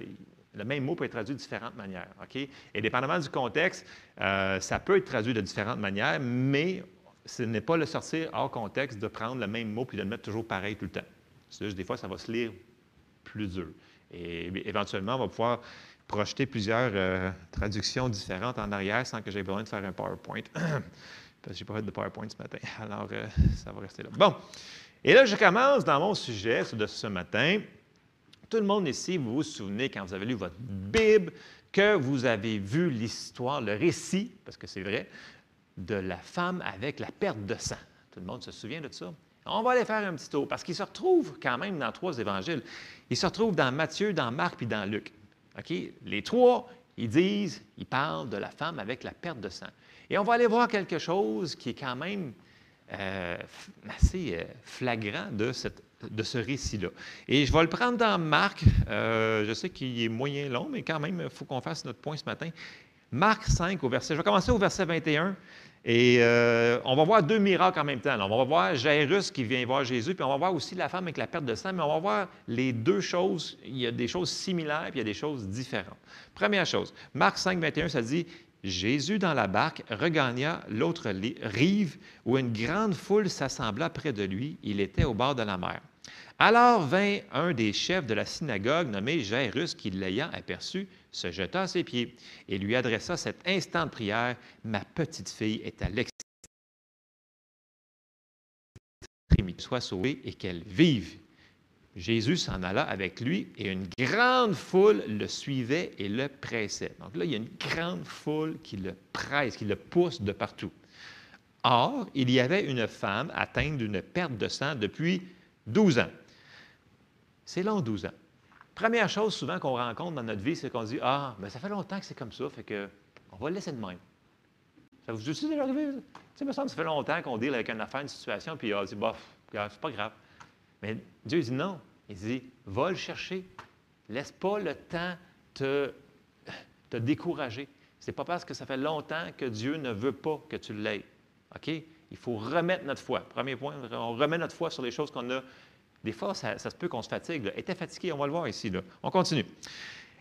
le même mot peut être traduit de différentes manières. OK? Et dépendamment du contexte, euh, ça peut être traduit de différentes manières, mais ce n'est pas le sortir hors contexte de prendre le même mot puis de le mettre toujours pareil tout le temps. C'est juste des fois, ça va se lire plus dur. Et éventuellement, on va pouvoir projeter plusieurs euh, traductions différentes en arrière sans que j'aie besoin de faire un PowerPoint. Parce que je n'ai pas fait de PowerPoint ce matin. Alors, euh, ça va rester là. Bon. Et là, je commence dans mon sujet de ce matin. Tout le monde ici, vous vous souvenez quand vous avez lu votre Bible, que vous avez vu l'histoire, le récit, parce que c'est vrai, de la femme avec la perte de sang. Tout le monde se souvient de ça? On va aller faire un petit tour, parce qu'il se retrouve quand même dans trois évangiles. Il se retrouve dans Matthieu, dans Marc, puis dans Luc. Les trois, ils disent, ils parlent de la femme avec la perte de sang. Et on va aller voir quelque chose qui est quand même euh, assez euh, flagrant de cette de ce récit-là. Et je vais le prendre dans Marc. Euh, je sais qu'il est moyen long, mais quand même, il faut qu'on fasse notre point ce matin. Marc 5 au verset. Je vais commencer au verset 21. Et euh, on va voir deux miracles en même temps. on va voir Jairus qui vient voir Jésus, puis on va voir aussi la femme avec la perte de sang, mais on va voir les deux choses. Il y a des choses similaires, puis il y a des choses différentes. Première chose, Marc 5, 21, ça dit Jésus, dans la barque, regagna l'autre rive où une grande foule s'assembla près de lui. Il était au bord de la mer. Alors vint un des chefs de la synagogue, nommé Jairus, qui, l'ayant aperçu, se jeta à ses pieds et lui adressa cet instant de prière Ma petite fille est à l'extrémité soit sauvée et qu'elle vive. Jésus s'en alla avec lui et une grande foule le suivait et le pressait. Donc là, il y a une grande foule qui le presse, qui le pousse de partout. Or, il y avait une femme atteinte d'une perte de sang depuis 12 ans. C'est long, 12 ans. Première chose souvent qu'on rencontre dans notre vie, c'est qu'on dit Ah, mais ça fait longtemps que c'est comme ça, fait que on va le laisser de même. Ça vous est déjà arrivé? Tu sais, me semble, ça fait longtemps qu'on deal avec une affaire, une situation, puis on dit Bof, c'est pas grave. Mais Dieu dit non. Il dit Va le chercher. Laisse pas le temps te, te décourager. C'est pas parce que ça fait longtemps que Dieu ne veut pas que tu l'aies. OK? Il faut remettre notre foi. Premier point, on remet notre foi sur les choses qu'on a. Des fois, ça, se peut qu'on se fatigue. Elle était fatiguée, on va le voir ici. On continue.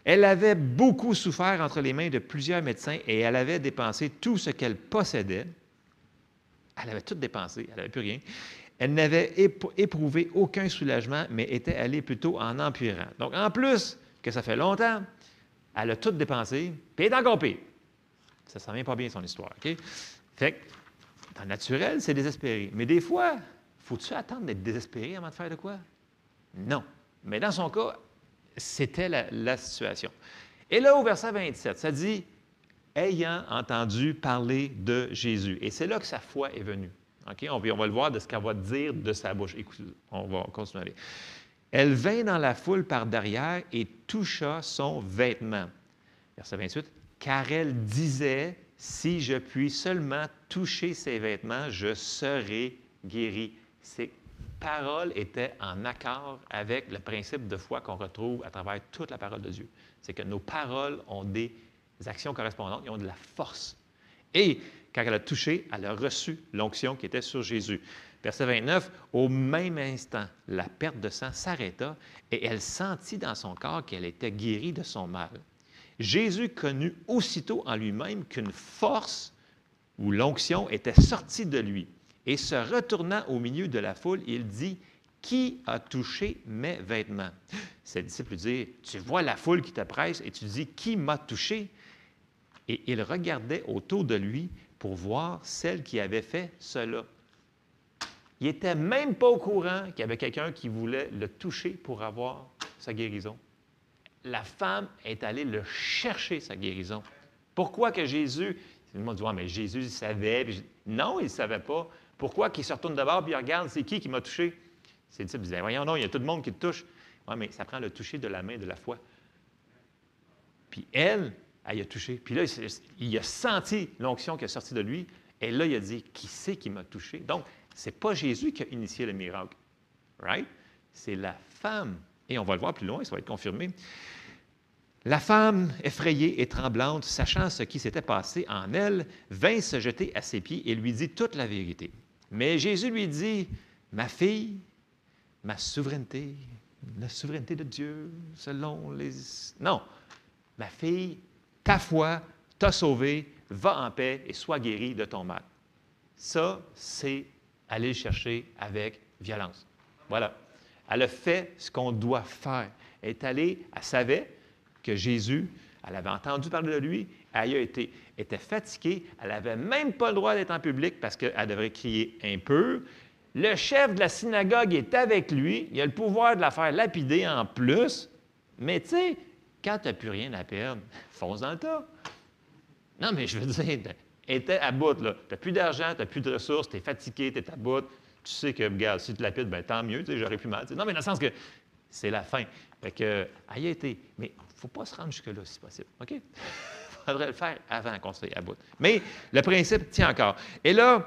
Elle avait beaucoup souffert entre les mains de plusieurs médecins et elle avait dépensé tout ce qu'elle possédait. Elle avait tout dépensé, elle n'avait plus rien. Elle n'avait ép- éprouvé aucun soulagement, mais était allée plutôt en empirant. Donc, en plus que ça fait longtemps, elle a tout dépensé, puis est encore. Ça ne s'en vient pas bien, son histoire. OK? Fait que, dans le naturel, c'est désespéré. Mais des fois, faut-tu attendre d'être désespéré avant de faire de quoi? Non. Mais dans son cas, c'était la, situation. Et là, au verset 27, ça dit ayant entendu parler de Jésus. Et c'est là que sa foi est venue. OK? On, va le voir de ce qu'elle va dire de sa bouche. Écoutez, on va continuer. Elle vint dans la foule par derrière et toucha son vêtement. Verset 28. Car elle disait Si je puis seulement toucher ses vêtements, je serai guéri. Ces paroles étaient en accord avec le principe de foi qu'on retrouve à travers toute la parole de Dieu. C'est que nos paroles ont des actions correspondantes, ils ont de la force. Et quand elle a touché, elle a reçu l'onction qui était sur Jésus. Verset 29, au même instant, la perte de sang s'arrêta et elle sentit dans son corps qu'elle était guérie de son mal. Jésus connut aussitôt en lui-même qu'une force ou l'onction était sortie de lui. Et se retournant au milieu de la foule, il dit, Qui a touché mes vêtements? Ses disciples lui disent, Tu vois la foule qui te presse et tu dis, Qui m'a touché? Et il regardait autour de lui pour voir celle qui avait fait cela. Il n'était même pas au courant qu'il y avait quelqu'un qui voulait le toucher pour avoir sa guérison. La femme est allée le chercher, sa guérison. Pourquoi que Jésus... Le monde dit, mais Jésus, il savait. Non, il ne savait pas. Pourquoi qu'il se retourne d'abord et il regarde, c'est qui qui m'a touché? Ses disciples disaient, voyons non, il y a tout le monde qui te touche. Oui, mais ça prend le toucher de la main de la foi. Puis elle, elle a touché. Puis là, il, a senti l'onction qui est sortie de lui. Et là, il a dit, qui c'est qui m'a touché? Donc, ce n'est pas Jésus qui a initié le miracle. Right? C'est la femme. Et on va le voir plus loin, ça va être confirmé. La femme, effrayée et tremblante, sachant ce qui s'était passé en elle, vint se jeter à ses pieds et lui dit toute la vérité. Mais Jésus lui dit, Ma fille, ma souveraineté, la souveraineté de Dieu, selon les... Non, ma fille, ta foi t'a sauvée, va en paix et sois guérie de ton mal. Ça, c'est aller le chercher avec violence. Voilà. Elle a fait ce qu'on doit faire. Elle est allée, elle savait que Jésus, elle avait entendu parler de lui, elle y a été, était fatiguée, elle n'avait même pas le droit d'être en public parce qu'elle devrait crier un peu. Le chef de la synagogue est avec lui, il a le pouvoir de la faire lapider en plus, mais tu sais, quand tu n'as plus rien à perdre, fonce dans le tas. Non, mais je veux dire, était à bout, là. Tu n'as plus d'argent, tu n'as plus de ressources, tu es fatigué, tu es à bout. Tu sais que, regarde, si tu lapides, ben, tant mieux, j'aurais plus mal. Non, mais dans le sens que c'est la fin. Fait que, elle y a été. Mais il ne faut pas se rendre jusque-là, si possible. OK? Il faudrait le faire avant qu'on soit à bout. Mais le principe tient encore. Et là,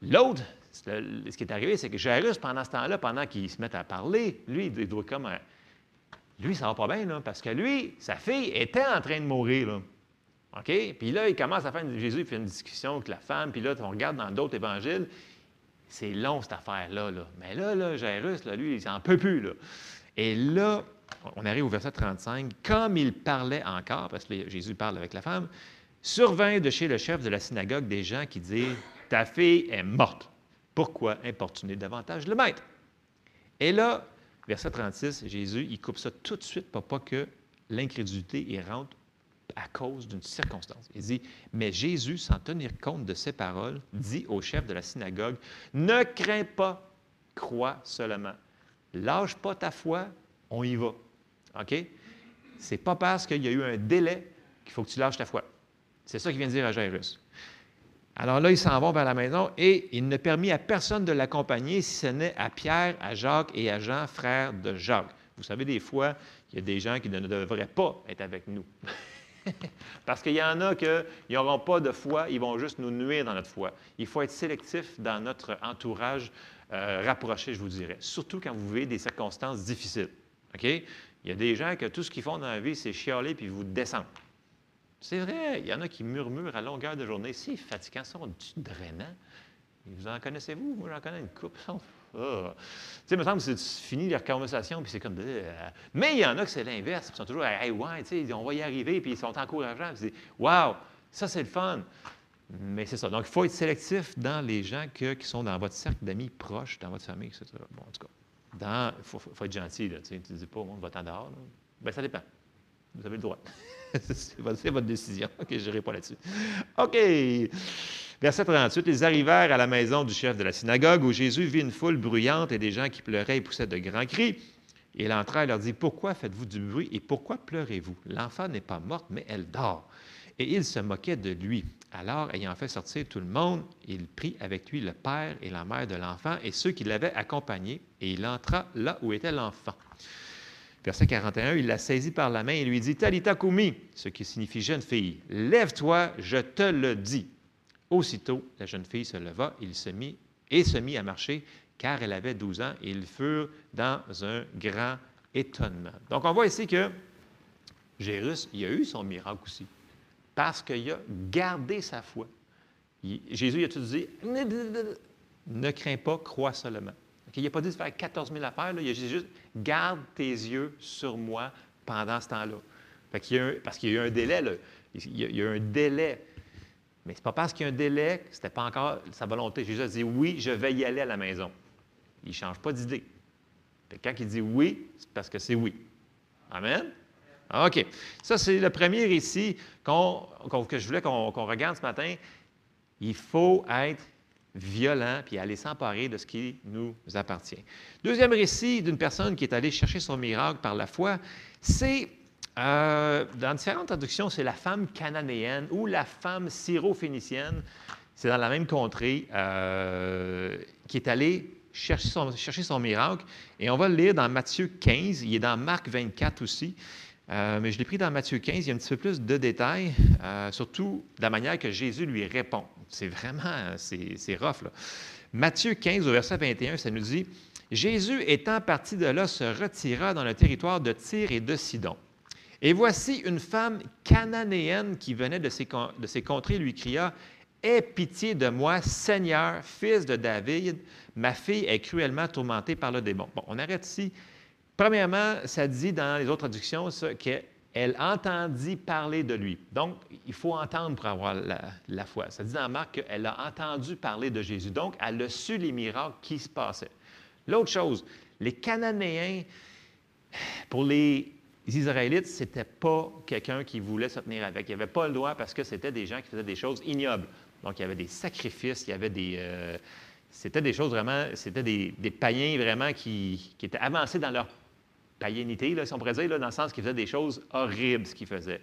l'autre, ce qui est arrivé, c'est que Jairus, pendant ce temps-là, pendant qu'il se met à parler, lui, il doit comme. Lui, ça va pas bien, là, parce que lui, sa fille était en train de mourir. OK? Puis là, il commence à faire une, Jésus il fait une discussion avec la femme, puis là, on regarde dans d'autres évangiles, c'est long, cette affaire-là. Là. Mais là, là, Jairus, lui, il n'en peut plus. Et là, on arrive au verset 35. Comme il parlait encore, parce que Jésus parle avec la femme, survint de chez le chef de la synagogue des gens qui disent Ta fille est morte. Pourquoi importuner davantage le maître? Et là, verset 36, Jésus, il coupe ça tout de suite pour pas que l'incrédulité rentre à cause d'une circonstance. Il dit, mais Jésus, sans tenir compte de ces paroles, dit au chef de la synagogue, ne crains pas, crois seulement. Lâche pas ta foi, on y va. OK? C'est pas parce qu'il y a eu un délai qu'il faut que tu lâches ta foi. C'est ça qu'il vient de dire à Jairus. Alors là, ils s'en vont vers la maison et il ne permit à personne de l'accompagner si ce n'est à Pierre, à Jacques et à Jean, frères de Jacques. Vous savez, des fois, il y a des gens qui ne devraient pas être avec nous. Parce qu'il y en a qui n'auront pas de foi, ils vont juste nous nuire dans notre foi. Il faut être sélectif dans notre entourage euh, rapproché, je vous dirais, surtout quand vous vivez des circonstances difficiles. Il y a des gens que tout ce qu'ils font dans la vie, c'est chialer puis vous descendre. C'est vrai, il y en a qui murmurent à longueur de journée. C'est fatigant, ça, du drainant? Vous en connaissez-vous? Moi, j'en connais une coupe. Ah. Tu sais, il me semble que c'est fini leur conversation, puis c'est comme. Euh, mais il y en a que c'est l'inverse. Ils sont toujours, hey, ouais, tu sais, on va y arriver, puis ils sont encourageants. Puis wow, ça, c'est le fun. Mais c'est ça. Donc, il faut être sélectif dans les gens qui sont dans votre cercle d'amis proches, dans votre famille, etc. Bon, en tout cas, il faut, être gentil. Là, tu ne dis pas, on va t'en dehors. Bien, ça dépend. Vous avez le droit. c'est votre, décision. OK, je n'irai pas là-dessus. OK. Verset 38. Ils arrivèrent à la maison du chef de la synagogue où Jésus vit une foule bruyante et des gens qui pleuraient et poussaient de grands cris. Il entra et leur dit Pourquoi faites-vous du bruit et pourquoi pleurez-vous? L'enfant n'est pas morte, mais elle dort. Et il se moquait de lui. Alors, ayant fait sortir tout le monde, il prit avec lui le père et la mère de l'enfant et ceux qui l'avaient accompagné, et il entra là où était l'enfant. Verset 41, il la saisit par la main et lui dit, Talita Kumi, ce qui signifie jeune fille, lève-toi, je te le dis. Aussitôt, la jeune fille se leva il se mit, et se mit à marcher, car elle avait 12 ans, et ils furent dans un grand étonnement. Donc, on voit ici que Jérus, il a eu son miracle aussi, parce qu'il a gardé sa foi. Jésus il a tout dit, ne crains pas, crois seulement. Il n'a pas dit de faire 14 000 affaires. Il a dit juste garde tes yeux sur moi pendant ce temps-là. parce qu'il y a eu un délai. Là. Il, y a, eu un délai. Mais ce n'est pas parce qu'il y a un délai que ce n'était pas encore sa volonté. Jésus a dit oui, je vais y aller à la maison. Il ne change pas d'idée. Quand il dit oui, c'est parce que c'est oui. Amen? OK. Ça, c'est le premier récit que je voulais qu'on regarde ce matin. Il faut être violent, puis aller s'emparer de ce qui nous appartient. Deuxième récit d'une personne qui est allée chercher son miracle par la foi, c'est, euh, dans différentes traductions, c'est la femme cananéenne ou la femme syro-phénicienne. C'est dans la même contrée euh, qui est allée chercher chercher son miracle. Et on va le lire dans Matthieu 15, il est dans Marc 24 aussi. Euh, mais je l'ai pris dans Matthieu 15, il y a un petit peu plus de détails, surtout de la manière que Jésus lui répond. C'est vraiment, c'est rough. Là. Matthieu 15, au verset 21, ça nous dit Jésus, étant parti de là, se retira dans le territoire de Tyr et de Sidon. Et voici une femme cananéenne qui venait de ces, de ces contrées lui cria Aie pitié de moi, Seigneur, fils de David, ma fille est cruellement tourmentée par le démon. Bon, on arrête ici. Premièrement, ça dit dans les autres traductions que elle entendit parler de lui. Donc, il faut entendre pour avoir la, foi. Ça dit dans Marc qu'elle a entendu parler de Jésus. Donc, elle a su les miracles qui se passaient. L'autre chose, les Cananéens, pour les Israélites, ce n'était pas quelqu'un qui voulait se tenir avec. Il n'y avait pas le droit parce que c'était des gens qui faisaient des choses ignobles. Donc, il y avait des sacrifices, il y avait des. Euh, c'était des choses vraiment. C'était des, païens vraiment qui, qui étaient avancés dans leur païenité, là, si on pourrait dire, dans le sens qu'ils faisaient des choses horribles, ce qu'ils faisaient.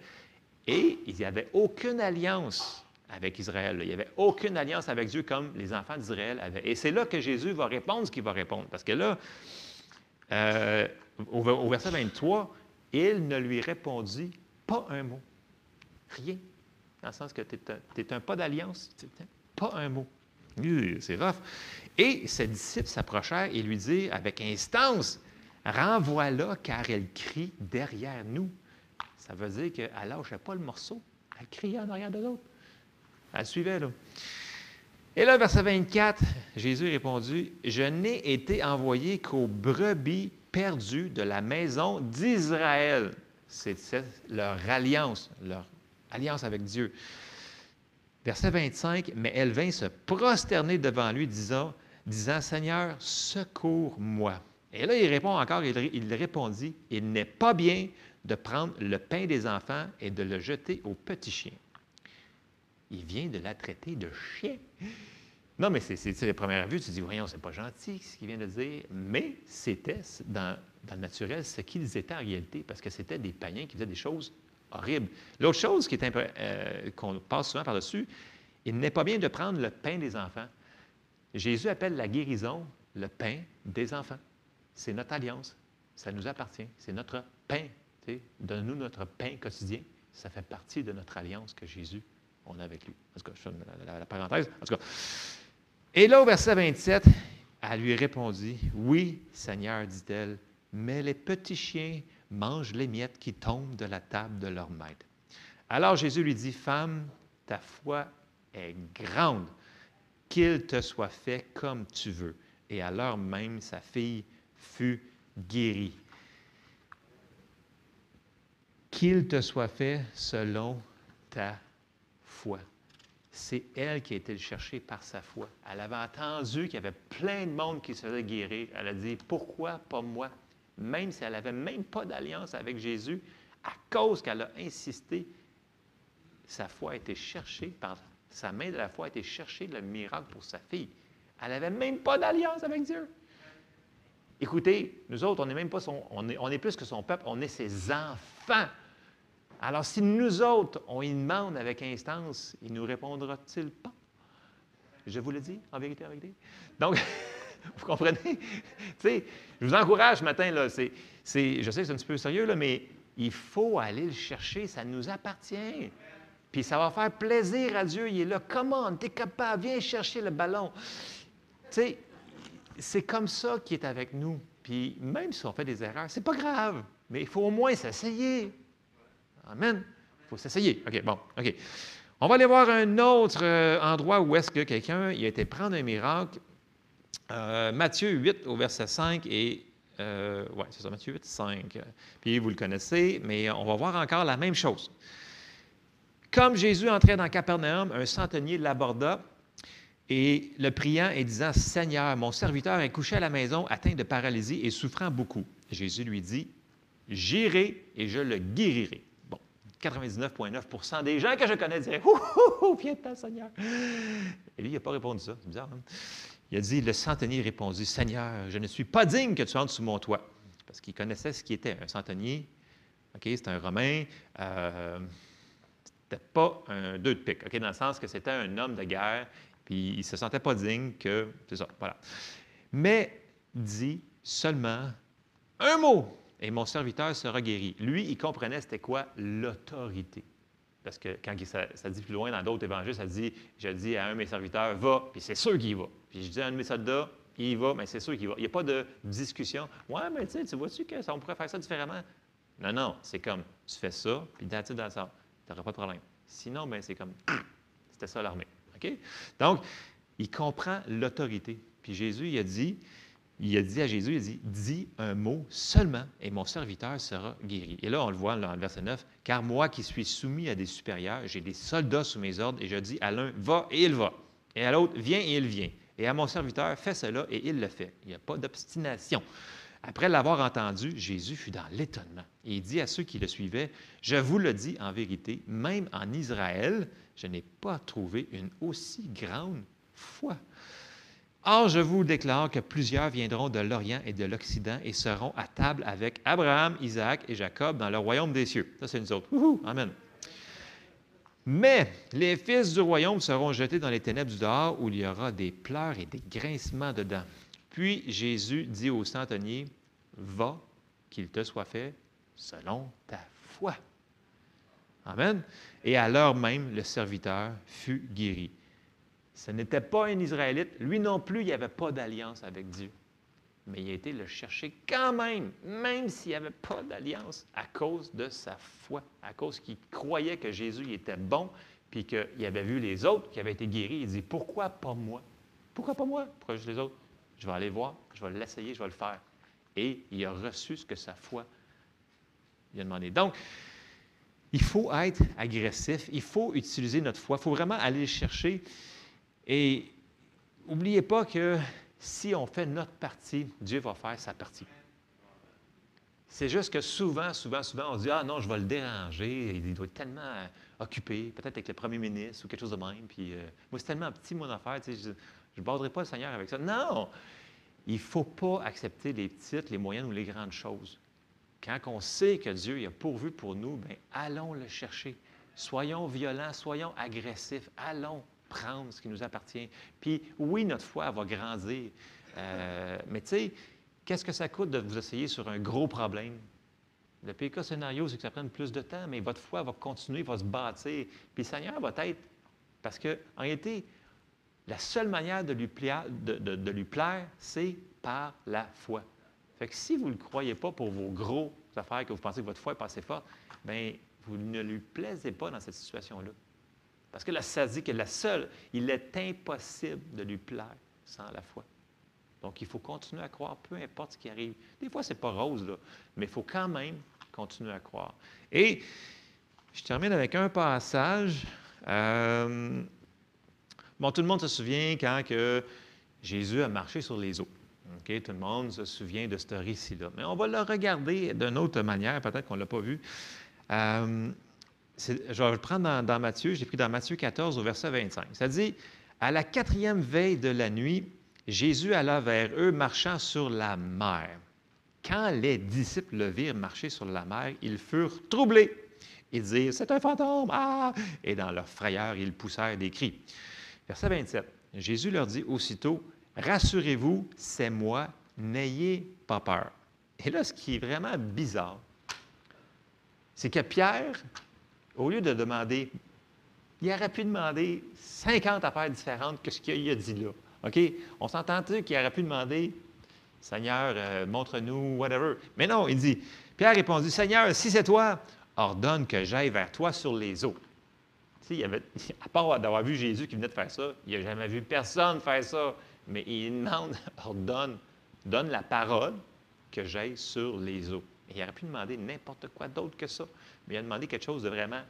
Et il n'y avait aucune alliance avec Israël. Il n'y avait aucune alliance avec Dieu comme les enfants d'Israël avaient. Et c'est là que Jésus va répondre ce qu'il va répondre. Parce que là, euh, au, verset 23, il ne lui répondit pas un mot. Rien. Dans le sens que tu es, un pas d'alliance. Pas un mot. C'est rough. Et ses disciples s'approchèrent et lui dirent avec instance Renvoie-la car elle crie derrière nous. Ça veut dire qu'elle lâchait pas le morceau. Elle criait en arrière de l'autre. Elle suivait, là. Et là, verset 24, Jésus répondit Je n'ai été envoyé qu'aux brebis perdues de la maison d'Israël. C'est leur alliance, leur alliance avec Dieu. Verset 25 Mais elle vint se prosterner devant lui, disant, disant Seigneur, secours-moi. Et là, il répond encore, il, répondit, il n'est pas bien de prendre le pain des enfants et de le jeter aux petits chiens. Il vient de la traiter de chien. Non, mais c'est, la première vue, tu dis, voyons, c'est pas gentil ce qu'il vient de dire. Mais c'était, dans, le naturel, ce qu'ils étaient en réalité, parce que c'était des païens qui faisaient des choses horribles. L'autre chose euh, qu'on passe souvent par-dessus, il n'est pas bien de prendre le pain des enfants. Jésus appelle la guérison le pain des enfants. C'est notre alliance. Ça nous appartient. C'est notre pain. Donne-nous notre pain quotidien. Ça fait partie de notre alliance que Jésus, on a avec lui. En tout cas, je la- la parenthèse. En tout cas. Et là, au verset 27, elle lui répondit Oui, Seigneur, dit-elle, mais les petits chiens mangent les miettes qui tombent de la table de leur maître. Alors Jésus lui dit Femme, ta foi est grande, qu'il te soit fait comme tu veux. Et à l'heure même, sa fille fut guérie. Qu'il te soit fait selon ta foi. C'est elle qui a été le chercher par sa foi. Elle avait entendu qu'il y avait plein de monde qui se faisait guérir. Elle a dit, pourquoi pas moi? Même si elle n'avait même pas d'alliance avec Jésus, à cause qu'elle a insisté, sa foi a été cherchée par sa main de la foi a été chercher le miracle pour sa fille. Elle n'avait même pas d'alliance avec Dieu. Écoutez, nous autres, on n'est même pas son, on est, on est plus que son peuple, on est ses enfants. Alors, si nous autres, on y demande avec instance, il nous répondra-t-il pas? Je vous le dis, en vérité, en vérité. Donc, vous comprenez? je vous encourage ce matin, là, je sais que c'est un petit peu sérieux, là, mais il faut aller le chercher, ça nous appartient. Puis ça va faire plaisir à Dieu, il est là. Comment? Tu es capable, viens chercher le ballon. C'est comme ça qu'il est avec nous. Puis même si on fait des erreurs, c'est pas grave, mais il faut au moins s'essayer. Amen. Il faut s'essayer. OK, bon, OK. On va aller voir un autre euh, endroit où est-ce que quelqu'un il a été prendre un miracle. Euh, Matthieu 8 au verset 5 et... Euh, oui, c'est ça, Matthieu 8, 5. Puis vous le connaissez, mais on va voir encore la même chose. Comme Jésus entrait dans Capernaum, un centenier l'aborda et le priant et disant, Seigneur, mon serviteur est couché à la maison, atteint de paralysie et souffrant beaucoup. Jésus lui dit, J'irai et je le guérirai. Bon, 99,9% des gens que je connais diraient, Ouh, ouh, viens-t'en, Seigneur. Et lui, il n'a pas répondu ça. C'est bizarre. hein? Il a dit, le centenier répondit, Seigneur, je ne suis pas digne que tu entres sous mon toit. Parce qu'il connaissait ce qui était un centenier. OK, c'est un Romain. Euh, c'était pas un deux de pique, dans le sens que c'était un homme de guerre, puis il ne se sentait pas digne que. C'est ça, voilà. Mais dit seulement un mot, et mon serviteur sera guéri. Lui, il comprenait c'était quoi l'autorité. Parce que quand il- ça, dit plus loin dans d'autres évangiles, ça dit Je dis à un de mes serviteurs, va, puis c'est sûr qu'il va. Puis je dis à un de mes soldats, il va, mais c'est sûr qu'il va. Il n'y a pas de discussion. Ouais, mais tu sais, tu vois-tu que ça, on pourrait faire ça différemment? Non, non, c'est comme tu fais ça, puis dans ça, tu n'auras pas de problème. Sinon, ben, c'est comme c'était ça l'armée. Donc, il comprend l'autorité. Puis Jésus, il a dit, il a dit à Jésus, il a dit, dis un mot seulement et mon serviteur sera guéri. Et là, on le voit dans le verset 9, car moi qui suis soumis à des supérieurs, j'ai des soldats sous mes ordres et je dis à l'un, va et il va. Et à l'autre, viens et il vient. Et à mon serviteur, fais cela et il le fait. Il n'y a pas d'obstination. Après l'avoir entendu, Jésus fut dans l'étonnement. Et il dit à ceux qui le suivaient, Je vous le dis en vérité, même en Israël, je n'ai pas trouvé une aussi grande foi. Or, je vous déclare que plusieurs viendront de l'Orient et de l'Occident et seront à table avec Abraham, Isaac et Jacob dans le royaume des cieux. Ça, c'est nous autres. Wouhou! Amen. Mais les fils du royaume seront jetés dans les ténèbres du dehors où il y aura des pleurs et des grincements dedans. Puis Jésus dit au centenier, Va, qu'il te soit fait selon ta foi. Amen. Et à l'heure même, le serviteur fut guéri. Ce n'était pas un Israélite. Lui non plus, il n'y avait pas d'alliance avec Dieu. Mais il a été le chercher quand même, même s'il n'y avait pas d'alliance, à cause de sa foi, à cause qu'il croyait que Jésus était bon, puis qu'il avait vu les autres qui avaient été guéris. Il dit Pourquoi pas moi? Pourquoi pas moi? Pourquoi juste les autres? Je vais aller voir, je vais l'essayer, je vais le faire. Et il a reçu ce que sa foi lui a demandé. Donc, il faut être agressif, il faut utiliser notre foi, il faut vraiment aller le chercher. Et n'oubliez pas que si on fait notre partie, Dieu va faire sa partie. C'est juste que souvent, souvent, souvent, on se dit Ah non, je vais le déranger, il doit être tellement euh, occupé, peut-être avec le premier ministre ou quelque chose de même. Puis euh, moi, c'est tellement petit mon affaire, je ne baserai pas le Seigneur avec ça. Non! Il ne faut pas accepter les petites, les moyennes ou les grandes choses. Quand on sait que Dieu il a pourvu pour nous, bien, allons le chercher. Soyons violents, soyons agressifs, allons prendre ce qui nous appartient. Puis oui, notre foi va grandir. Euh, mais tu sais, qu'est-ce que ça coûte de vous essayer sur un gros problème? Le pire cas scénario, c'est que ça prenne plus de temps, mais votre foi va continuer, va se bâtir. Puis le Seigneur va être, parce qu'en réalité, la seule manière de lui plaire, de lui plaire, c'est par la foi. Fait que si vous ne le croyez pas pour vos gros affaires, que vous pensez que votre foi est pas assez forte, bien, vous ne lui plaisez pas dans cette situation-là. Parce que là, ça dit que la seule, il est impossible de lui plaire sans la foi. Donc, il faut continuer à croire, peu importe ce qui arrive. Des fois, ce n'est pas rose, là, mais il faut quand même continuer à croire. Et je termine avec un passage. Euh, bon, tout le monde se souvient quand que Jésus a marché sur les eaux. Tout le monde se souvient de ce récit-là. Mais on va le regarder d'une autre manière, peut-être qu'on ne l'a pas vu. Euh, je vais le prendre dans, dans Matthieu, j'ai pris dans Matthieu 14 au verset 25. Ça dit, à la quatrième veille de la nuit, Jésus alla vers eux marchant sur la mer. Quand les disciples le virent marcher sur la mer, ils furent troublés. Ils dirent, c'est un fantôme, ah! Et dans leur frayeur, ils poussèrent des cris. Verset 27. Jésus leur dit aussitôt, Rassurez-vous, c'est moi, n'ayez pas peur. Et là, ce qui est vraiment bizarre, c'est que Pierre, au lieu de demander, il aurait pu demander 50 affaires différentes que ce qu'il a dit là. OK? On s'entend-tu qu'il aurait pu demander, Seigneur, euh, montre-nous, whatever. Mais non, il dit, Pierre répondit, Seigneur, si c'est toi, ordonne que j'aille vers toi sur les eaux. Il avait, à part d'avoir vu Jésus qui venait de faire ça, il n'a jamais vu personne faire ça. Mais il demande, ordonne, donne la parole que j'aille sur les eaux. Il aurait pu demander n'importe quoi d'autre que ça. Mais il a demandé quelque chose de vraiment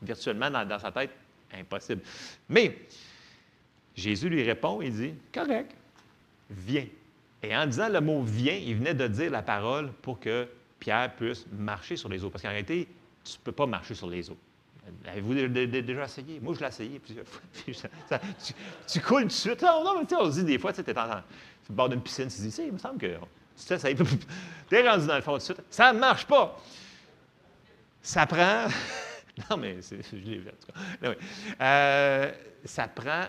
virtuellement dans, dans sa tête, impossible. Mais Jésus lui répond, il dit, correct, viens. Et en disant le mot viens, il venait de dire la parole pour que Pierre puisse marcher sur les eaux. Parce qu'en réalité, tu ne peux pas marcher sur les eaux. Avez-vous dé- dé- dé- déjà essayé? Moi, je l'ai essayé plusieurs fois. Tu, coules tout de suite. On se dit des fois, tu es en, le bord d'une piscine, tu te dis, il me semble que tu es rendu dans le fond tout de suite. Ça ne marche pas. Ça prend. non, mais je l'ai vu en tout cas. Euh, ça prend.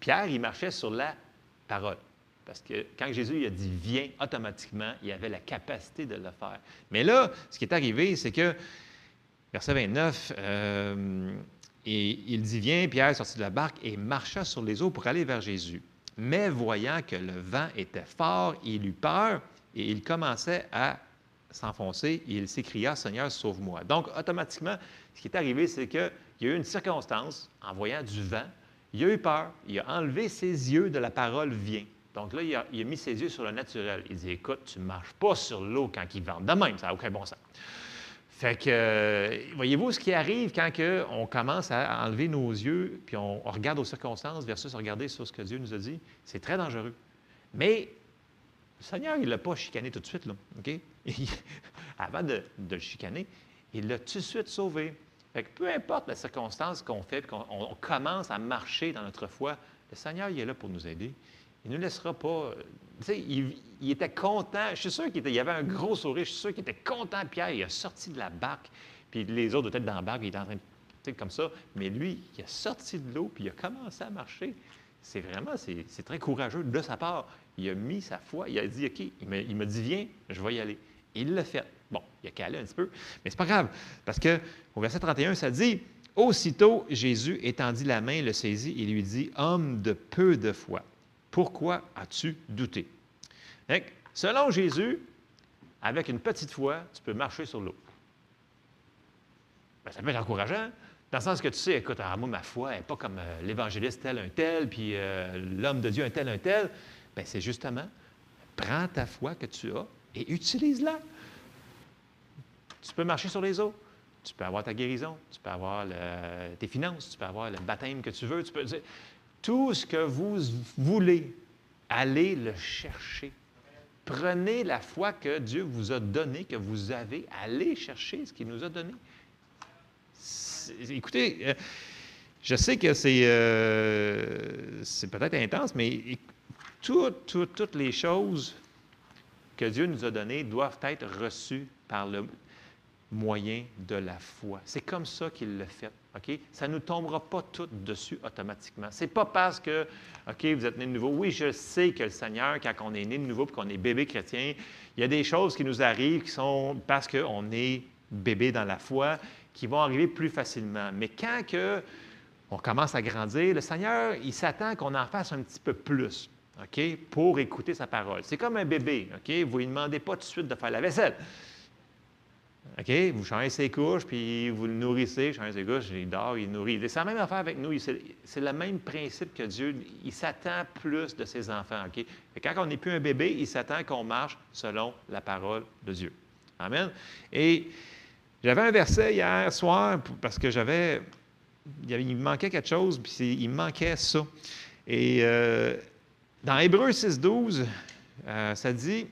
Pierre, il marchait sur la parole. Parce que quand Jésus il a dit viens, automatiquement, il avait la capacité de le faire. Mais là, ce qui est arrivé, c'est que, verset 29, euh, et il dit Viens, Pierre est sorti de la barque et marcha sur les eaux pour aller vers Jésus. Mais voyant que le vent était fort, il eut peur et il commençait à s'enfoncer il s'écria Seigneur, sauve-moi. Donc, automatiquement, ce qui est arrivé, c'est qu'il y a eu une circonstance en voyant du vent. Il a eu peur. Il a enlevé ses yeux de la parole Viens. Donc là, il a, il a mis ses yeux sur le naturel. Il dit Écoute, tu ne marches pas sur l'eau quand il vente. De même, ça n'a aucun bon sens. Fait que, euh, voyez-vous ce qui arrive quand que on commence à enlever nos yeux, puis on, regarde aux circonstances versus regarder sur ce que Dieu nous a dit, c'est très dangereux. Mais le Seigneur, il ne l'a pas chicané tout de suite, là, avant de, de le chicaner, il l'a tout de suite sauvé. Fait que peu importe la circonstance qu'on fait, qu'on on- on commence à marcher dans notre foi, le Seigneur, il est là pour nous aider. Il ne nous laissera pas. euh, Tu sais, il, était content. Je suis sûr qu'il y avait un gros sourire. Je suis sûr qu'il était content. Pierre, il a sorti de la barque. Puis les autres étaient dans la barque, il était en train de. Tu sais, comme ça. Mais lui, il a sorti de l'eau, puis il a commencé à marcher. C'est vraiment, c'est très courageux de sa part. Il a mis sa foi. Il a dit, OK, il m'a dit, viens, je vais y aller. Et il l'a fait. Bon, il a calé un petit peu, mais c'est pas grave. Parce que au verset 31, ça dit Aussitôt, Jésus étendit la main, le saisit et lui dit Homme de peu de foi, pourquoi as-tu douté? Selon Jésus, avec une petite foi, tu peux marcher sur l'eau. Ben, ça peut être encourageant, dans le sens que tu sais, écoute, ah, moi, ma foi n'est pas comme euh, l'évangéliste tel un tel, puis euh, l'homme de Dieu un tel un tel. Bien, c'est justement, prends ta foi que tu as et utilise-la. Tu peux marcher sur les eaux. Tu peux avoir ta guérison. Tu peux avoir tes finances. Tu peux avoir le baptême que tu veux. Tu peux dire tout ce que vous voulez Allez le chercher. Prenez la foi que Dieu vous a donnée, que vous avez. Allez chercher ce qu'il nous a donné. Écoutez, euh, je sais que c'est euh, peut-être intense, mais toutes les choses que Dieu nous a données doivent être reçues par le moyen de la foi. C'est comme ça qu'il le fait. Ça ne nous tombera pas tout dessus automatiquement. C'est pas parce que, OK, vous êtes né de nouveau. Oui, je sais que le Seigneur, quand on est né de nouveau et qu'on est bébé chrétien, il y a des choses qui nous arrivent qui sont parce qu'on est bébé dans la foi, qui vont arriver plus facilement. Mais quand que on commence à grandir, le Seigneur, il s'attend qu'on en fasse un petit peu plus. Pour écouter sa parole. C'est comme un bébé. OK? Vous ne lui demandez pas tout de suite de faire la vaisselle. OK? Vous changez ses couches, puis vous le nourrissez, changez ses couches, il dort, il nourrit. C'est la même affaire avec nous. C'est le même principe que Dieu. Il s'attend plus de ses enfants. OK? Que quand on n'est plus un bébé, il s'attend qu'on marche selon la parole de Dieu. Amen? Et j'avais un verset hier soir, parce que j'avais. Il, me manquait quelque chose, puis il me manquait ça. Et euh, dans Hébreu 6,12, euh, ça dit,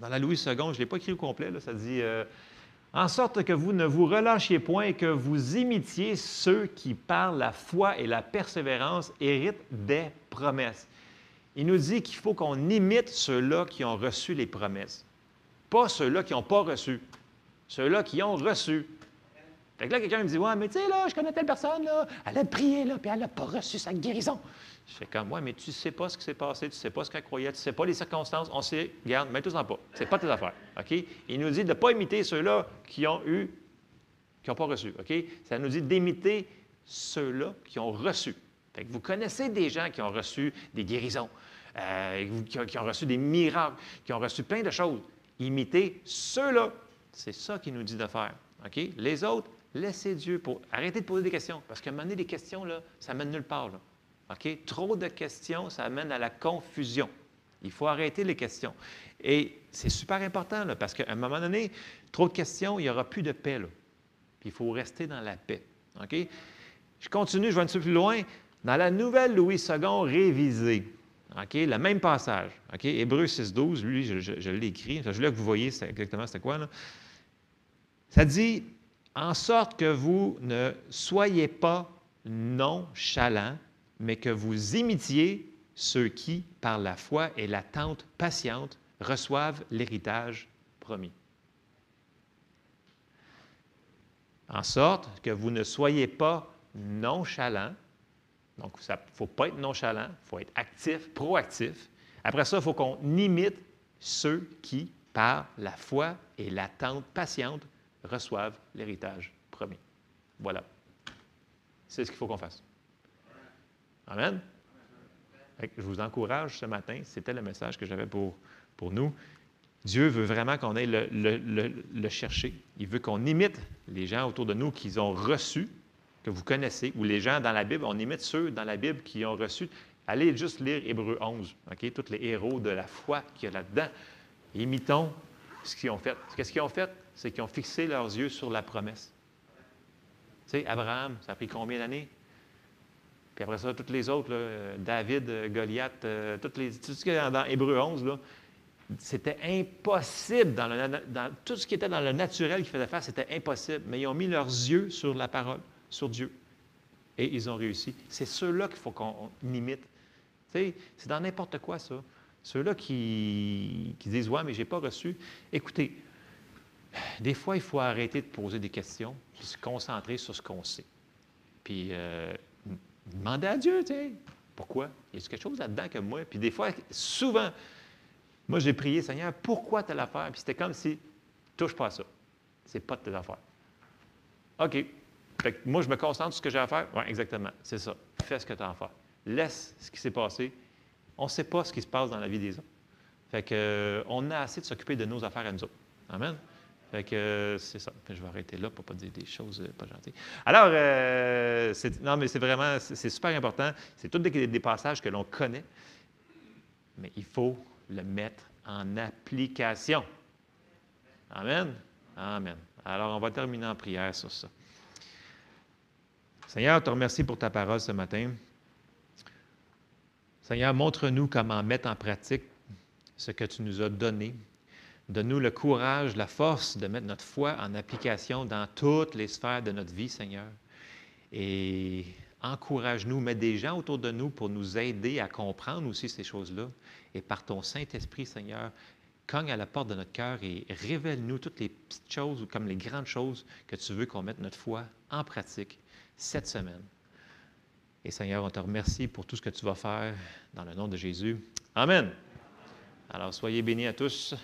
dans la Louis II, je ne l'ai pas écrit au complet, là, ça dit euh, En sorte que vous ne vous relâchiez point et que vous imitiez ceux qui, par la foi et la persévérance, héritent des promesses. Il nous dit qu'il faut qu'on imite ceux-là qui ont reçu les promesses, pas ceux-là qui n'ont pas reçu, ceux-là qui ont reçu. Fait que là, quelqu'un me dit Ouais, mais tu sais, là, je connais telle personne, là, elle a prié, là, puis elle n'a pas reçu sa guérison. Je fais comme Ouais, mais tu ne sais pas ce qui s'est passé, tu ne sais pas ce qu'elle croyait, tu ne sais pas les circonstances, on sait, regarde, mets-toi-en pas. C'est pas tes affaires. Il nous dit de ne pas imiter ceux-là qui ont eu, qui n'ont pas reçu. Ça nous dit d'imiter ceux-là qui ont reçu. Fait que vous connaissez des gens qui ont reçu des guérisons, euh, qui, ont, reçu des miracles, qui ont reçu plein de choses. Imitez ceux-là. C'est ça qu'il nous dit de faire. Les autres, laissez Dieu pour. Arrêtez de poser des questions. Parce qu'à un moment donné, des questions, là, ça mène nulle part. Trop de questions, ça amène à la confusion. Il faut arrêter les questions. Et c'est super important, parce qu'à un moment donné, trop de questions, il n'y aura plus de paix. Là. Puis il faut rester dans la paix. Je continue, je vais un peu plus loin. Dans la nouvelle Louis II révisée, OK, le même passage, Hébreu 6.12, lui, je, je- l'ai écrit, je voulais que vous voyez exactement c'était quoi, là. Ça dit, en sorte que vous ne soyez pas nonchalants, mais que vous imitiez ceux qui, par la foi et l'attente patiente, reçoivent l'héritage promis. En sorte que vous ne soyez pas nonchalants, donc, il ne faut pas être nonchalant, il faut être actif, proactif. Après ça, il faut qu'on imite ceux qui, par la foi et l'attente patiente, reçoivent l'héritage promis. Voilà. C'est ce qu'il faut qu'on fasse. Amen. Je vous encourage ce matin, c'était le message que j'avais pour, nous. Dieu veut vraiment qu'on aille le, le- le- le chercher. Il veut qu'on imite les gens autour de nous qu'ils ont reçus, que vous connaissez, ou les gens dans la Bible, on imite ceux dans la Bible qui ont reçu. Allez juste lire Hébreu 11, OK? Tous les héros de la foi qu'il y a là-dedans. Imitons ce qu'ils ont fait. Qu'est-ce qu'ils ont fait? C'est qu'ils ont fixé leurs yeux sur la promesse. Tu sais, Abraham, ça a pris combien d'années? Puis après ça, toutes les autres, David, euh, Goliath, euh, tout ce qu'il y a dans Hébreu 11, là, c'était impossible. Dans, le- tout ce qui était dans le naturel qu'ils faisaient faire, c'était impossible. Mais ils ont mis leurs yeux sur la parole, sur Dieu. Et ils ont réussi. C'est ceux-là qu'il faut qu'on imite. C'est dans n'importe quoi, ça. Ceux-là qui, qui disent Ouais, mais je n'ai pas reçu. Écoutez, des fois, il faut arrêter de poser des questions puis se concentrer sur ce qu'on sait. Puis euh, demander à Dieu, tu sais, pourquoi? Il y a quelque chose là-dedans que moi? Puis des fois, souvent, moi, j'ai prié, Seigneur, pourquoi telle affaire? Puis c'était comme si, touche pas à ça. C'est pas de tes affaires. OK. Fait que moi, je me concentre sur ce que j'ai à faire. Oui, exactement. C'est ça. Fais ce que tu as à faire. Laisse ce qui s'est passé. On ne sait pas ce qui se passe dans la vie des autres. Fait que, euh, on a assez de s'occuper de nos affaires à nous autres. Amen. Fait que euh, c'est ça. Je vais arrêter là pour ne pas dire des choses euh, pas gentilles. Alors, euh, c'est- non, mais c'est vraiment, c'est super important. C'est tous des, des passages que l'on connaît, mais il faut le mettre en application. Amen. Amen. Alors, on va terminer en prière sur ça. Seigneur, te remercie pour ta parole ce matin. Seigneur, montre-nous comment mettre en pratique ce que tu nous as donné. Donne-nous le courage, la force de mettre notre foi en application dans toutes les sphères de notre vie, Seigneur. Et encourage-nous, mets des gens autour de nous pour nous aider à comprendre aussi ces choses-là. Et par ton Saint-Esprit, Seigneur, cogne à la porte de notre cœur et révèle-nous toutes les petites choses ou comme les grandes choses que tu veux qu'on mette notre foi en pratique cette semaine. Et Seigneur, on te remercie pour tout ce que tu vas faire dans le nom de Jésus. Amen. Alors, soyez bénis à tous.